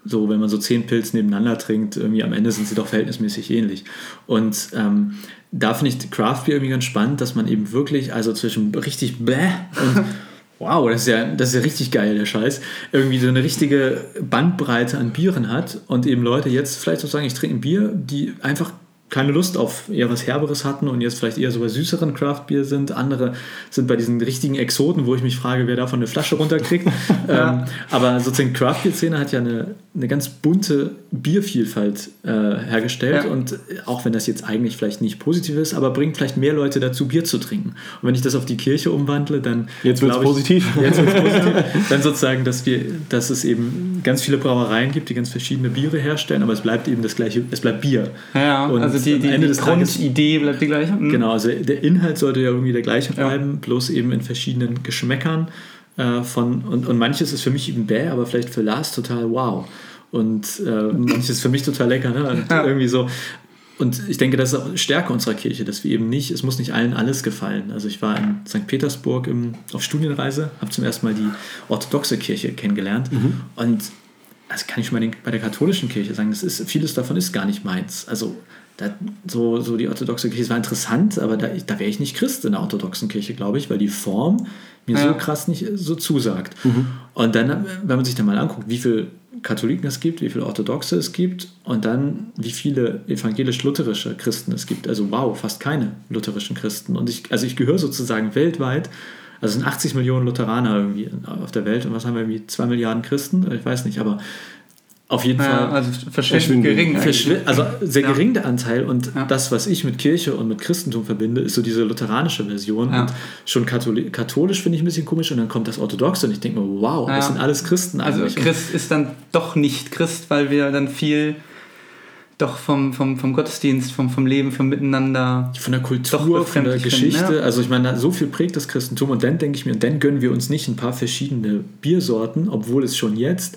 so, wenn man so zehn Pilz nebeneinander trinkt, irgendwie am Ende sind sie doch verhältnismäßig ähnlich. Und ähm, da finde ich Craft Beer irgendwie ganz spannend, dass man eben wirklich, also zwischen richtig bäh und [laughs] wow, das ist ja, das ist ja richtig geil, der Scheiß, irgendwie so eine richtige Bandbreite an Bieren hat und eben Leute jetzt vielleicht so sagen, ich trinke ein Bier, die einfach keine Lust auf eher was Herberes hatten und jetzt vielleicht eher so bei süßeren Craft-Bier sind. Andere sind bei diesen richtigen Exoten, wo ich mich frage, wer davon eine Flasche runterkriegt. [laughs] ähm, aber sozusagen Craft-Bier-Szene hat ja eine, eine ganz bunte Biervielfalt äh, hergestellt Ja. und auch wenn das jetzt eigentlich vielleicht nicht positiv ist, aber bringt vielleicht mehr Leute dazu, Bier zu trinken. Und wenn ich das auf die Kirche umwandle, dann Jetzt glaub ich- positiv. Jetzt wird's positiv. [laughs] Dann sozusagen, dass wir, dass es eben ganz viele Brauereien gibt, die ganz verschiedene Biere herstellen, aber es bleibt eben das gleiche, es bleibt Bier. Ja, Und also die, die, Ende die des Tages- Grundidee bleibt die gleiche. Mhm. Genau, also der Inhalt sollte ja irgendwie der gleiche Ja. bleiben, bloß eben in verschiedenen Geschmäckern äh, von und, und manches ist für mich eben bäh, aber vielleicht für Lars total wow. Und äh, manches ist für mich total lecker, ne? Und Ja. irgendwie so. Und ich denke, das ist auch Stärke unserer Kirche, dass wir eben nicht, es muss nicht allen alles gefallen. Also ich war in St. Petersburg im, auf Studienreise, habe zum ersten Mal die orthodoxe Kirche kennengelernt und also kann ich schon mal den, bei der katholischen Kirche sagen, das ist, vieles davon ist gar nicht meins. Also da, so, so die orthodoxe Kirche es war interessant, aber da, da wäre ich nicht Christ in der orthodoxen Kirche, glaube ich, weil die Form mir Ja. so krass nicht so zusagt. Und dann, wenn man sich dann mal anguckt, wie viele Katholiken es gibt, wie viele Orthodoxe es gibt und dann wie viele evangelisch-lutherische Christen es gibt. Also wow, fast keine lutherischen Christen. Und ich, also ich gehöre sozusagen weltweit, also sind 80 Millionen Lutheraner irgendwie auf der Welt und was haben wir irgendwie 2 Milliarden Christen? Ich weiß nicht, aber auf jeden Ja, Fall also verschwindend gering. Verschwi- also sehr Ja. gering der Anteil und Ja. das, was ich mit Kirche und mit Christentum verbinde, ist so diese lutheranische Version Ja. und schon katholi katholisch finde ich ein bisschen komisch und dann kommt das Orthodoxe und ich denke mir, wow, das sind alles Christen Also eigentlich. Christ ist dann doch nicht Christ, weil wir dann viel doch vom, vom, vom Gottesdienst, vom, vom Leben, vom Miteinander. von der Kultur, von der Geschichte. finden, ja. Also ich meine, so viel prägt das Christentum und dann denke ich mir, und dann gönnen wir uns nicht ein paar verschiedene Biersorten, obwohl es schon jetzt,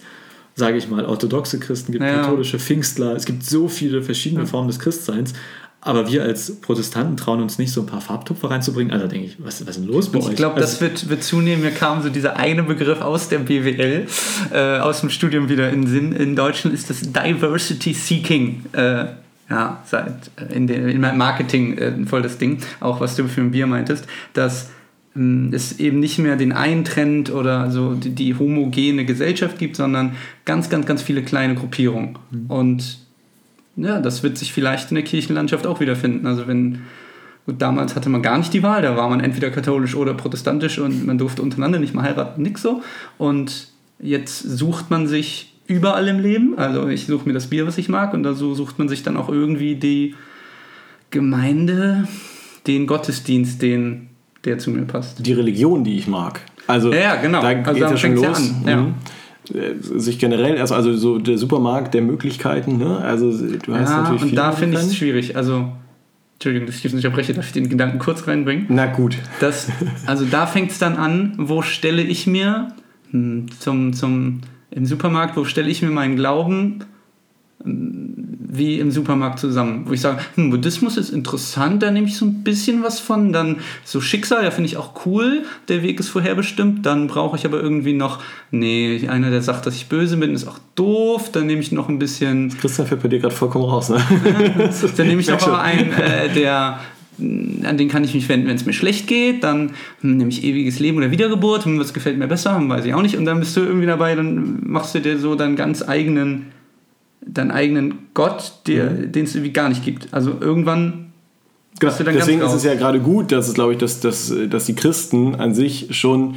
sage ich mal, orthodoxe Christen gibt, Ja. katholische Pfingstler, es gibt so viele verschiedene Formen des Christseins. Aber wir als Protestanten trauen uns nicht, so ein paar Farbtupfer reinzubringen. Also denke ich, was, was ist denn los bei Und euch? ich glaube, also, das wird, wird zunehmen. Mir kam so dieser eine Begriff aus der BWL, äh, aus dem Studium wieder in den Sinn. In Deutschland ist das Diversity Seeking. Äh, ja, seit äh, in, den, in meinem Marketing äh, voll das Ding, auch was du für ein Bier meintest, dass es eben nicht mehr den einen Trend oder so die, die homogene Gesellschaft gibt, sondern ganz, ganz, ganz viele kleine Gruppierungen. Und ja, das wird sich vielleicht in der Kirchenlandschaft auch wiederfinden. Also wenn Gut, damals hatte man gar nicht die Wahl, da war man entweder katholisch oder protestantisch und man durfte untereinander nicht mal heiraten, nix so. Und jetzt sucht man sich überall im Leben, also ich suche mir das Bier, was ich mag, und da so sucht man sich dann auch irgendwie die Gemeinde, den Gottesdienst, den, der zu mir passt. Die Religion, die ich mag. Also, Ja, ja, genau. da Also geht damit ja schon ja los. an, ja. Mhm. Äh, Sich generell, erst also so der Supermarkt der Möglichkeiten, ne? Also du hast Ja, natürlich und da finde ich es schwierig. Also, Entschuldigung, dass ich jetzt nicht unterbreche, darf ich den Gedanken kurz reinbringen? Na gut. Das, also da fängt es dann an, wo stelle ich mir hm, zum, zum, im Supermarkt, wo stelle ich mir meinen Glauben hm, wie im Supermarkt zusammen. Wo ich sage, hm, Buddhismus ist interessant, da nehme ich so ein bisschen was von. Dann so Schicksal, ja, finde ich auch cool, der Weg ist vorherbestimmt. Dann brauche ich aber irgendwie noch, nee, einer, der sagt, dass ich böse bin, ist auch doof. Dann nehme ich noch ein bisschen Christian fällt bei dir gerade vollkommen raus, ne? [laughs] dann nehme ich noch aber einen, äh, der an den kann ich mich wenden, wenn es mir schlecht geht. Dann hm, nehme ich ewiges Leben oder Wiedergeburt. Hm, was gefällt mir besser? Hm, weiß ich auch nicht. Und dann bist du irgendwie dabei, dann machst du dir so deinen ganz eigenen, deinen eigenen Gott, der- den es irgendwie gar nicht gibt. Also irgendwann Genau. bist du dann Deswegen ist es ja gerade gut, dass es, glaube ich, dass, dass, dass die Christen an sich schon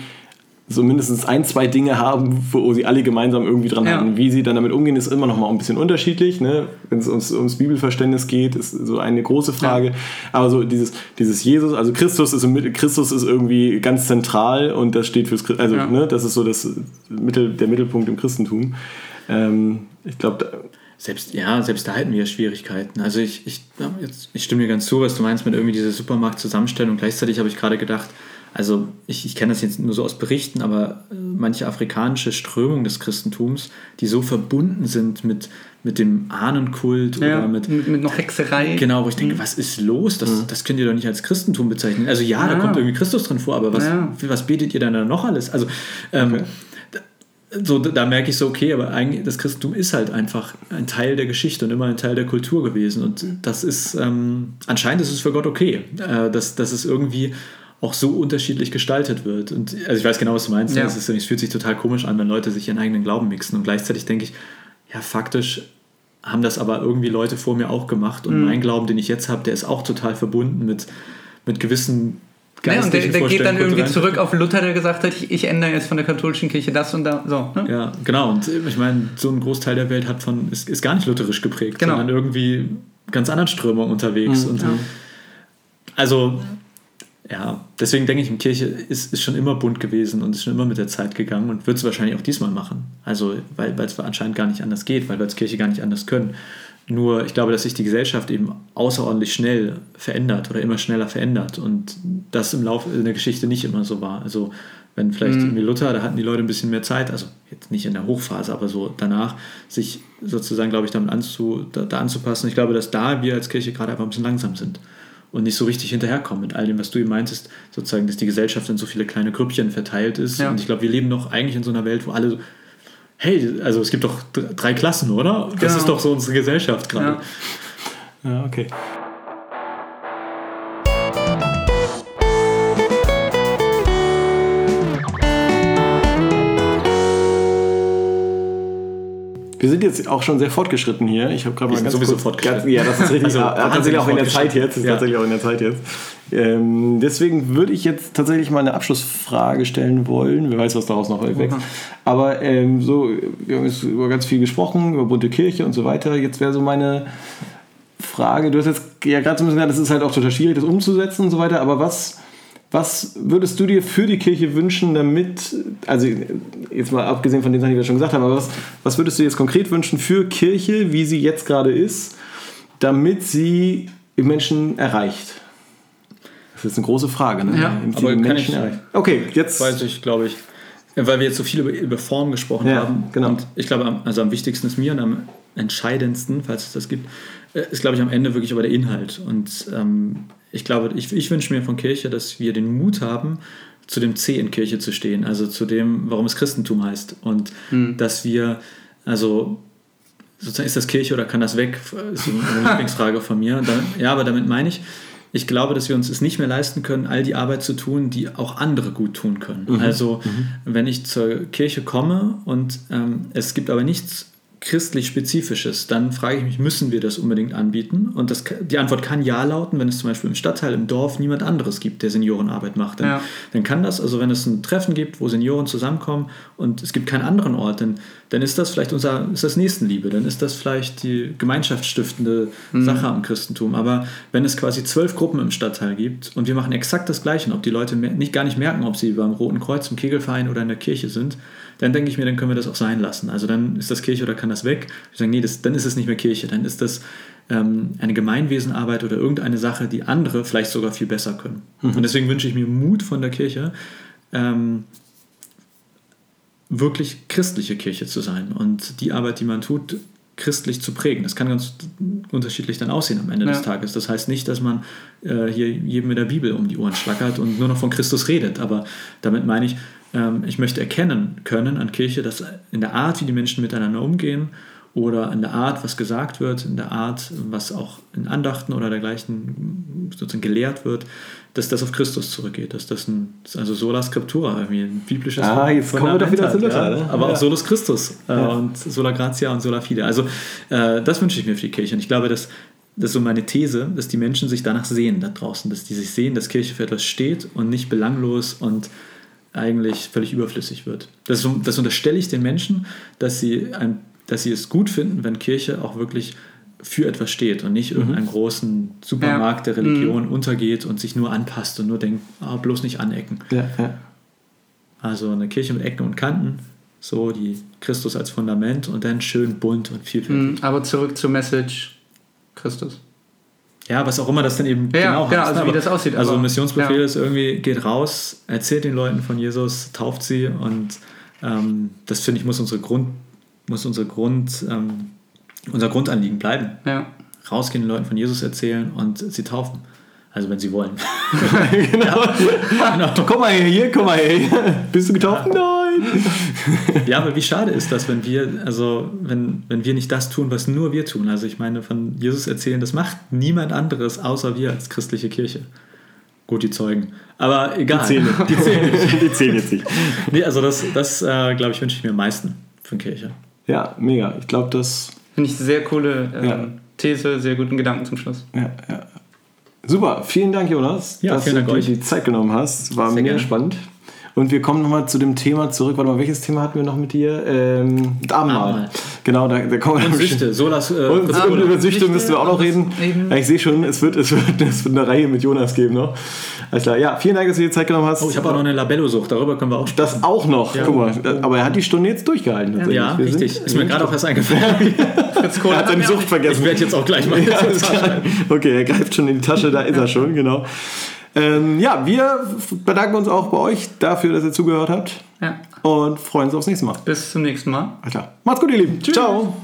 so mindestens ein, zwei Dinge haben, wo sie alle gemeinsam irgendwie dran Ja. hatten. Wie sie dann damit umgehen, ist immer noch mal ein bisschen unterschiedlich. Ne? Wenn es ums, ums Bibelverständnis geht, ist so eine große Frage. Aber so dieses, dieses Jesus, also Christus ist, Christus ist irgendwie ganz zentral und das steht fürs also Ja. ne, das ist so das Mittel, der Mittelpunkt im Christentum. Ähm, ich glaube, selbst, ja, selbst da hätten wir Schwierigkeiten. Also ich, ich, ja, jetzt, ich stimme dir ganz zu, was du meinst mit irgendwie dieser Supermarktzusammenstellung. Gleichzeitig habe ich gerade gedacht, also ich, ich kenne das jetzt nur so aus Berichten, aber äh, manche afrikanische Strömungen des Christentums, die so verbunden sind mit, mit dem Ahnenkult Ja, oder mit, mit, mit noch Hexerei. Genau, wo ich denke, was ist los? Das, das könnt ihr doch nicht als Christentum bezeichnen. Also ja, da Ja. kommt irgendwie Christus drin vor, aber was, Ja. was betet ihr dann da noch alles? Also ähm, da, so, da merke ich so, okay, aber eigentlich das Christentum ist halt einfach ein Teil der Geschichte und immer ein Teil der Kultur gewesen. Und das ist, ähm, anscheinend ist es für Gott okay, äh, dass, dass es irgendwie auch so unterschiedlich gestaltet wird. Und also ich weiß genau, was du meinst. Ja. Es, ist, es fühlt sich total komisch an, wenn Leute sich ihren eigenen Glauben mixen. Und gleichzeitig denke ich, ja, faktisch haben das aber irgendwie Leute vor mir auch gemacht. Mhm. Und mein Glauben, den ich jetzt habe, der ist auch total verbunden mit, mit gewissen Ja, und der, der geht dann irgendwie zurück auf Luther, der gesagt hat, ich, ich ändere jetzt von der katholischen Kirche das und da. So, ne? Ja, genau. Und ich meine, so ein Großteil der Welt hat von, ist, ist gar nicht lutherisch geprägt, Genau. sondern irgendwie ganz anderen Strömungen unterwegs. und Ja. also, ja, deswegen denke ich, die Kirche ist, ist schon immer bunt gewesen und ist schon immer mit der Zeit gegangen und wird es wahrscheinlich auch diesmal machen. Also, weil weil es anscheinend gar nicht anders geht, weil wir als Kirche gar nicht anders können. Nur, ich glaube, dass sich die Gesellschaft eben außerordentlich schnell verändert oder immer schneller verändert und das im Laufe der Geschichte nicht immer so war. Also, wenn vielleicht Mhm. irgendwie Luther, da hatten die Leute ein bisschen mehr Zeit, also jetzt nicht in der Hochphase, aber so danach, sich sozusagen, glaube ich, damit anzu, da, da anzupassen. Ich glaube, dass da wir als Kirche gerade einfach ein bisschen langsam sind und nicht so richtig hinterherkommen mit all dem, was du eben meintest, sozusagen, dass die Gesellschaft in so viele kleine Grüppchen verteilt ist. Ja. Und ich glaube, wir leben noch eigentlich in so einer Welt, wo alle so, hey, also es gibt doch dr- drei Klassen, oder? Das Genau. ist doch so unsere Gesellschaft gerade. Ja. Ja, okay. Wir sind jetzt auch schon sehr fortgeschritten hier. Ich habe gerade mal ganz sowieso kurz, fortgeschritten. Ganz, ja, das ist richtig. [laughs] Also, Also, tatsächlich auch in der Zeit jetzt. Ist Ja. tatsächlich auch in der Zeit jetzt. Ähm, deswegen würde ich jetzt tatsächlich mal eine Abschlussfrage stellen wollen. Wer weiß, was daraus noch wächst. Aber ähm, so, wir haben jetzt über ganz viel gesprochen, über bunte Kirche und so weiter. Jetzt wäre so meine Frage, du hast jetzt ja gerade so ein bisschen gesagt, es ist halt auch total schwierig, das umzusetzen und so weiter, aber was, was würdest du dir für die Kirche wünschen, damit, also jetzt mal abgesehen von den Sachen, die wir schon gesagt haben, aber was, was würdest du jetzt konkret wünschen für Kirche, wie sie jetzt gerade ist, damit sie die Menschen erreicht? Das ist jetzt eine große Frage, ne? Ja, sie aber die kann Menschen ich- erreicht. Okay, jetzt. weiß ich, glaube ich. Weil wir jetzt so viel über, über Form gesprochen Ja, haben. genau. Und ich glaube, also am wichtigsten ist mir und am entscheidendsten, falls es das gibt, äh, ist, glaube ich, am Ende wirklich aber der Inhalt. Und ähm, ich glaube, ich, ich wünsche mir von Kirche, dass wir den Mut haben, zu dem C in Kirche zu stehen, also zu dem, warum es Christentum heißt. Und dass wir, also sozusagen ist das Kirche oder kann das weg? Ist eine [laughs] Lieblingsfrage von mir. Damit, ja, aber damit meine ich, ich glaube, dass wir uns es nicht mehr leisten können, all die Arbeit zu tun, die auch andere gut tun können. Also, wenn ich zur Kirche komme und ähm, es gibt aber nichts christlich Spezifisches, dann frage ich mich, müssen wir das unbedingt anbieten? Und das, die Antwort kann ja lauten, wenn es zum Beispiel im Stadtteil, im Dorf niemand anderes gibt, der Seniorenarbeit macht. Dann, Ja. dann kann das, also wenn es ein Treffen gibt, wo Senioren zusammenkommen und es gibt keinen anderen Ort, dann, dann ist das vielleicht unser, ist das Nächstenliebe, dann ist das vielleicht die gemeinschaftsstiftende Sache am Christentum. Aber wenn es quasi zwölf Gruppen im Stadtteil gibt und wir machen exakt das Gleiche, ob die Leute nicht gar nicht merken, ob sie beim Roten Kreuz, im Kegelverein oder in der Kirche sind, dann denke ich mir, dann können wir das auch sein lassen. Also dann ist das Kirche oder kann das weg. Ich sage, nee, das, dann ist es nicht mehr Kirche, dann ist das ähm, eine Gemeinwesenarbeit oder irgendeine Sache, die andere vielleicht sogar viel besser können. Und deswegen wünsche ich mir Mut von der Kirche, ähm, wirklich christliche Kirche zu sein und die Arbeit, die man tut, christlich zu prägen. Das kann ganz unterschiedlich dann aussehen am Ende Ja. des Tages. Das heißt nicht, dass man äh, hier jedem mit der Bibel um die Ohren schlackert und nur noch von Christus redet, aber damit meine ich, ich möchte erkennen können an Kirche, dass in der Art, wie die Menschen miteinander umgehen oder in der Art, was gesagt wird, in der Art, was auch in Andachten oder dergleichen sozusagen gelehrt wird, dass das auf Christus zurückgeht, dass das ein, also sola scriptura, irgendwie ein biblisches Ah, jetzt kommen wir doch wieder zu Luther, ja, ne? aber Ja. auch solus Christus äh, Ja. und sola gratia und sola fide. Also äh, das wünsche ich mir für die Kirche und ich glaube, dass das ist so meine These, dass die Menschen sich danach sehen da draußen, dass die sich sehen, dass Kirche für etwas steht und nicht belanglos und eigentlich völlig überflüssig wird. Das, das unterstelle ich den Menschen, dass sie, ein, dass sie es gut finden, wenn Kirche auch wirklich für etwas steht und nicht irgendeinen großen Supermarkt der Religion untergeht und sich nur anpasst und nur denkt, ah, bloß nicht anecken. Ja, ja. Also eine Kirche mit Ecken und Kanten so die Christus als Fundament und dann schön bunt und vielfältig. Mhm, Aber zurück zur Message Christus. Ja, was auch immer das dann eben Ja, genau ja, heißt. also ne? wie Aber- das aussieht, Also Missionsbefehl ja. ist irgendwie, geht raus, erzählt den Leuten von Jesus, tauft sie und ähm, das finde ich muss unsere Grund, muss unsere Grund, ähm, unser Grundanliegen bleiben. Ja. Rausgehen, den Leuten von Jesus erzählen und sie taufen. Also wenn sie wollen. [laughs] [laughs] Komm mal her, hier, komm mal her. Bist du getauft? Nein. [laughs] Ja, aber wie schade ist das, wenn wir, also wenn, wenn wir nicht das tun, was nur wir tun. Also ich meine, von Jesus erzählen, das macht niemand anderes, außer wir als christliche Kirche. Gut, die Zeugen. Aber egal. Die zählen. Die zählen. [laughs] Die zählen jetzt nicht. Nee, also das, das äh, glaube ich, wünsche ich mir am meisten von Kirche. Ja, mega. Ich glaube, das. Finde ich sehr coole ähm, Ja. These, sehr guten Gedanken zum Schluss. Ja, ja. Super, vielen Dank, Jonas, Ja, dass vielen du Dank dir euch. die Zeit genommen hast. War Sehr mega gerne. spannend. Und wir kommen nochmal zu dem Thema zurück. Warte mal, welches Thema hatten wir noch mit dir? Ähm, das Abendmahl. Abendmahl. Genau, da, da kommen wir Und Süchte, Solas. Äh, Und, und Abendmahl. über Süchte Süchte, müssen wir auch noch reden. Ja, ich sehe schon, es wird, es, wird, es wird eine Reihe mit Jonas geben noch. Alles klar. Ja, vielen Dank, dass du dir Zeit genommen hast. oh, ich habe auch noch eine Labello-Sucht, darüber können wir auch sprechen. das auch noch. Ja. Guck mal, aber er hat die Stunde jetzt durchgehalten. Ja, Wir richtig. sind- Ist mir gerade auch erst eingefallen. [laughs] Kohl Er hat seine Sucht vergessen. Ich werde jetzt auch gleich mal [laughs] Ja. [laughs] Okay, er greift schon in die Tasche, da ist er schon, genau. Ähm, ja, wir bedanken uns auch bei euch dafür, dass ihr zugehört habt Ja. und freuen uns aufs nächste Mal. Bis zum nächsten Mal. Alles klar. Macht's gut, ihr Lieben. Ciao.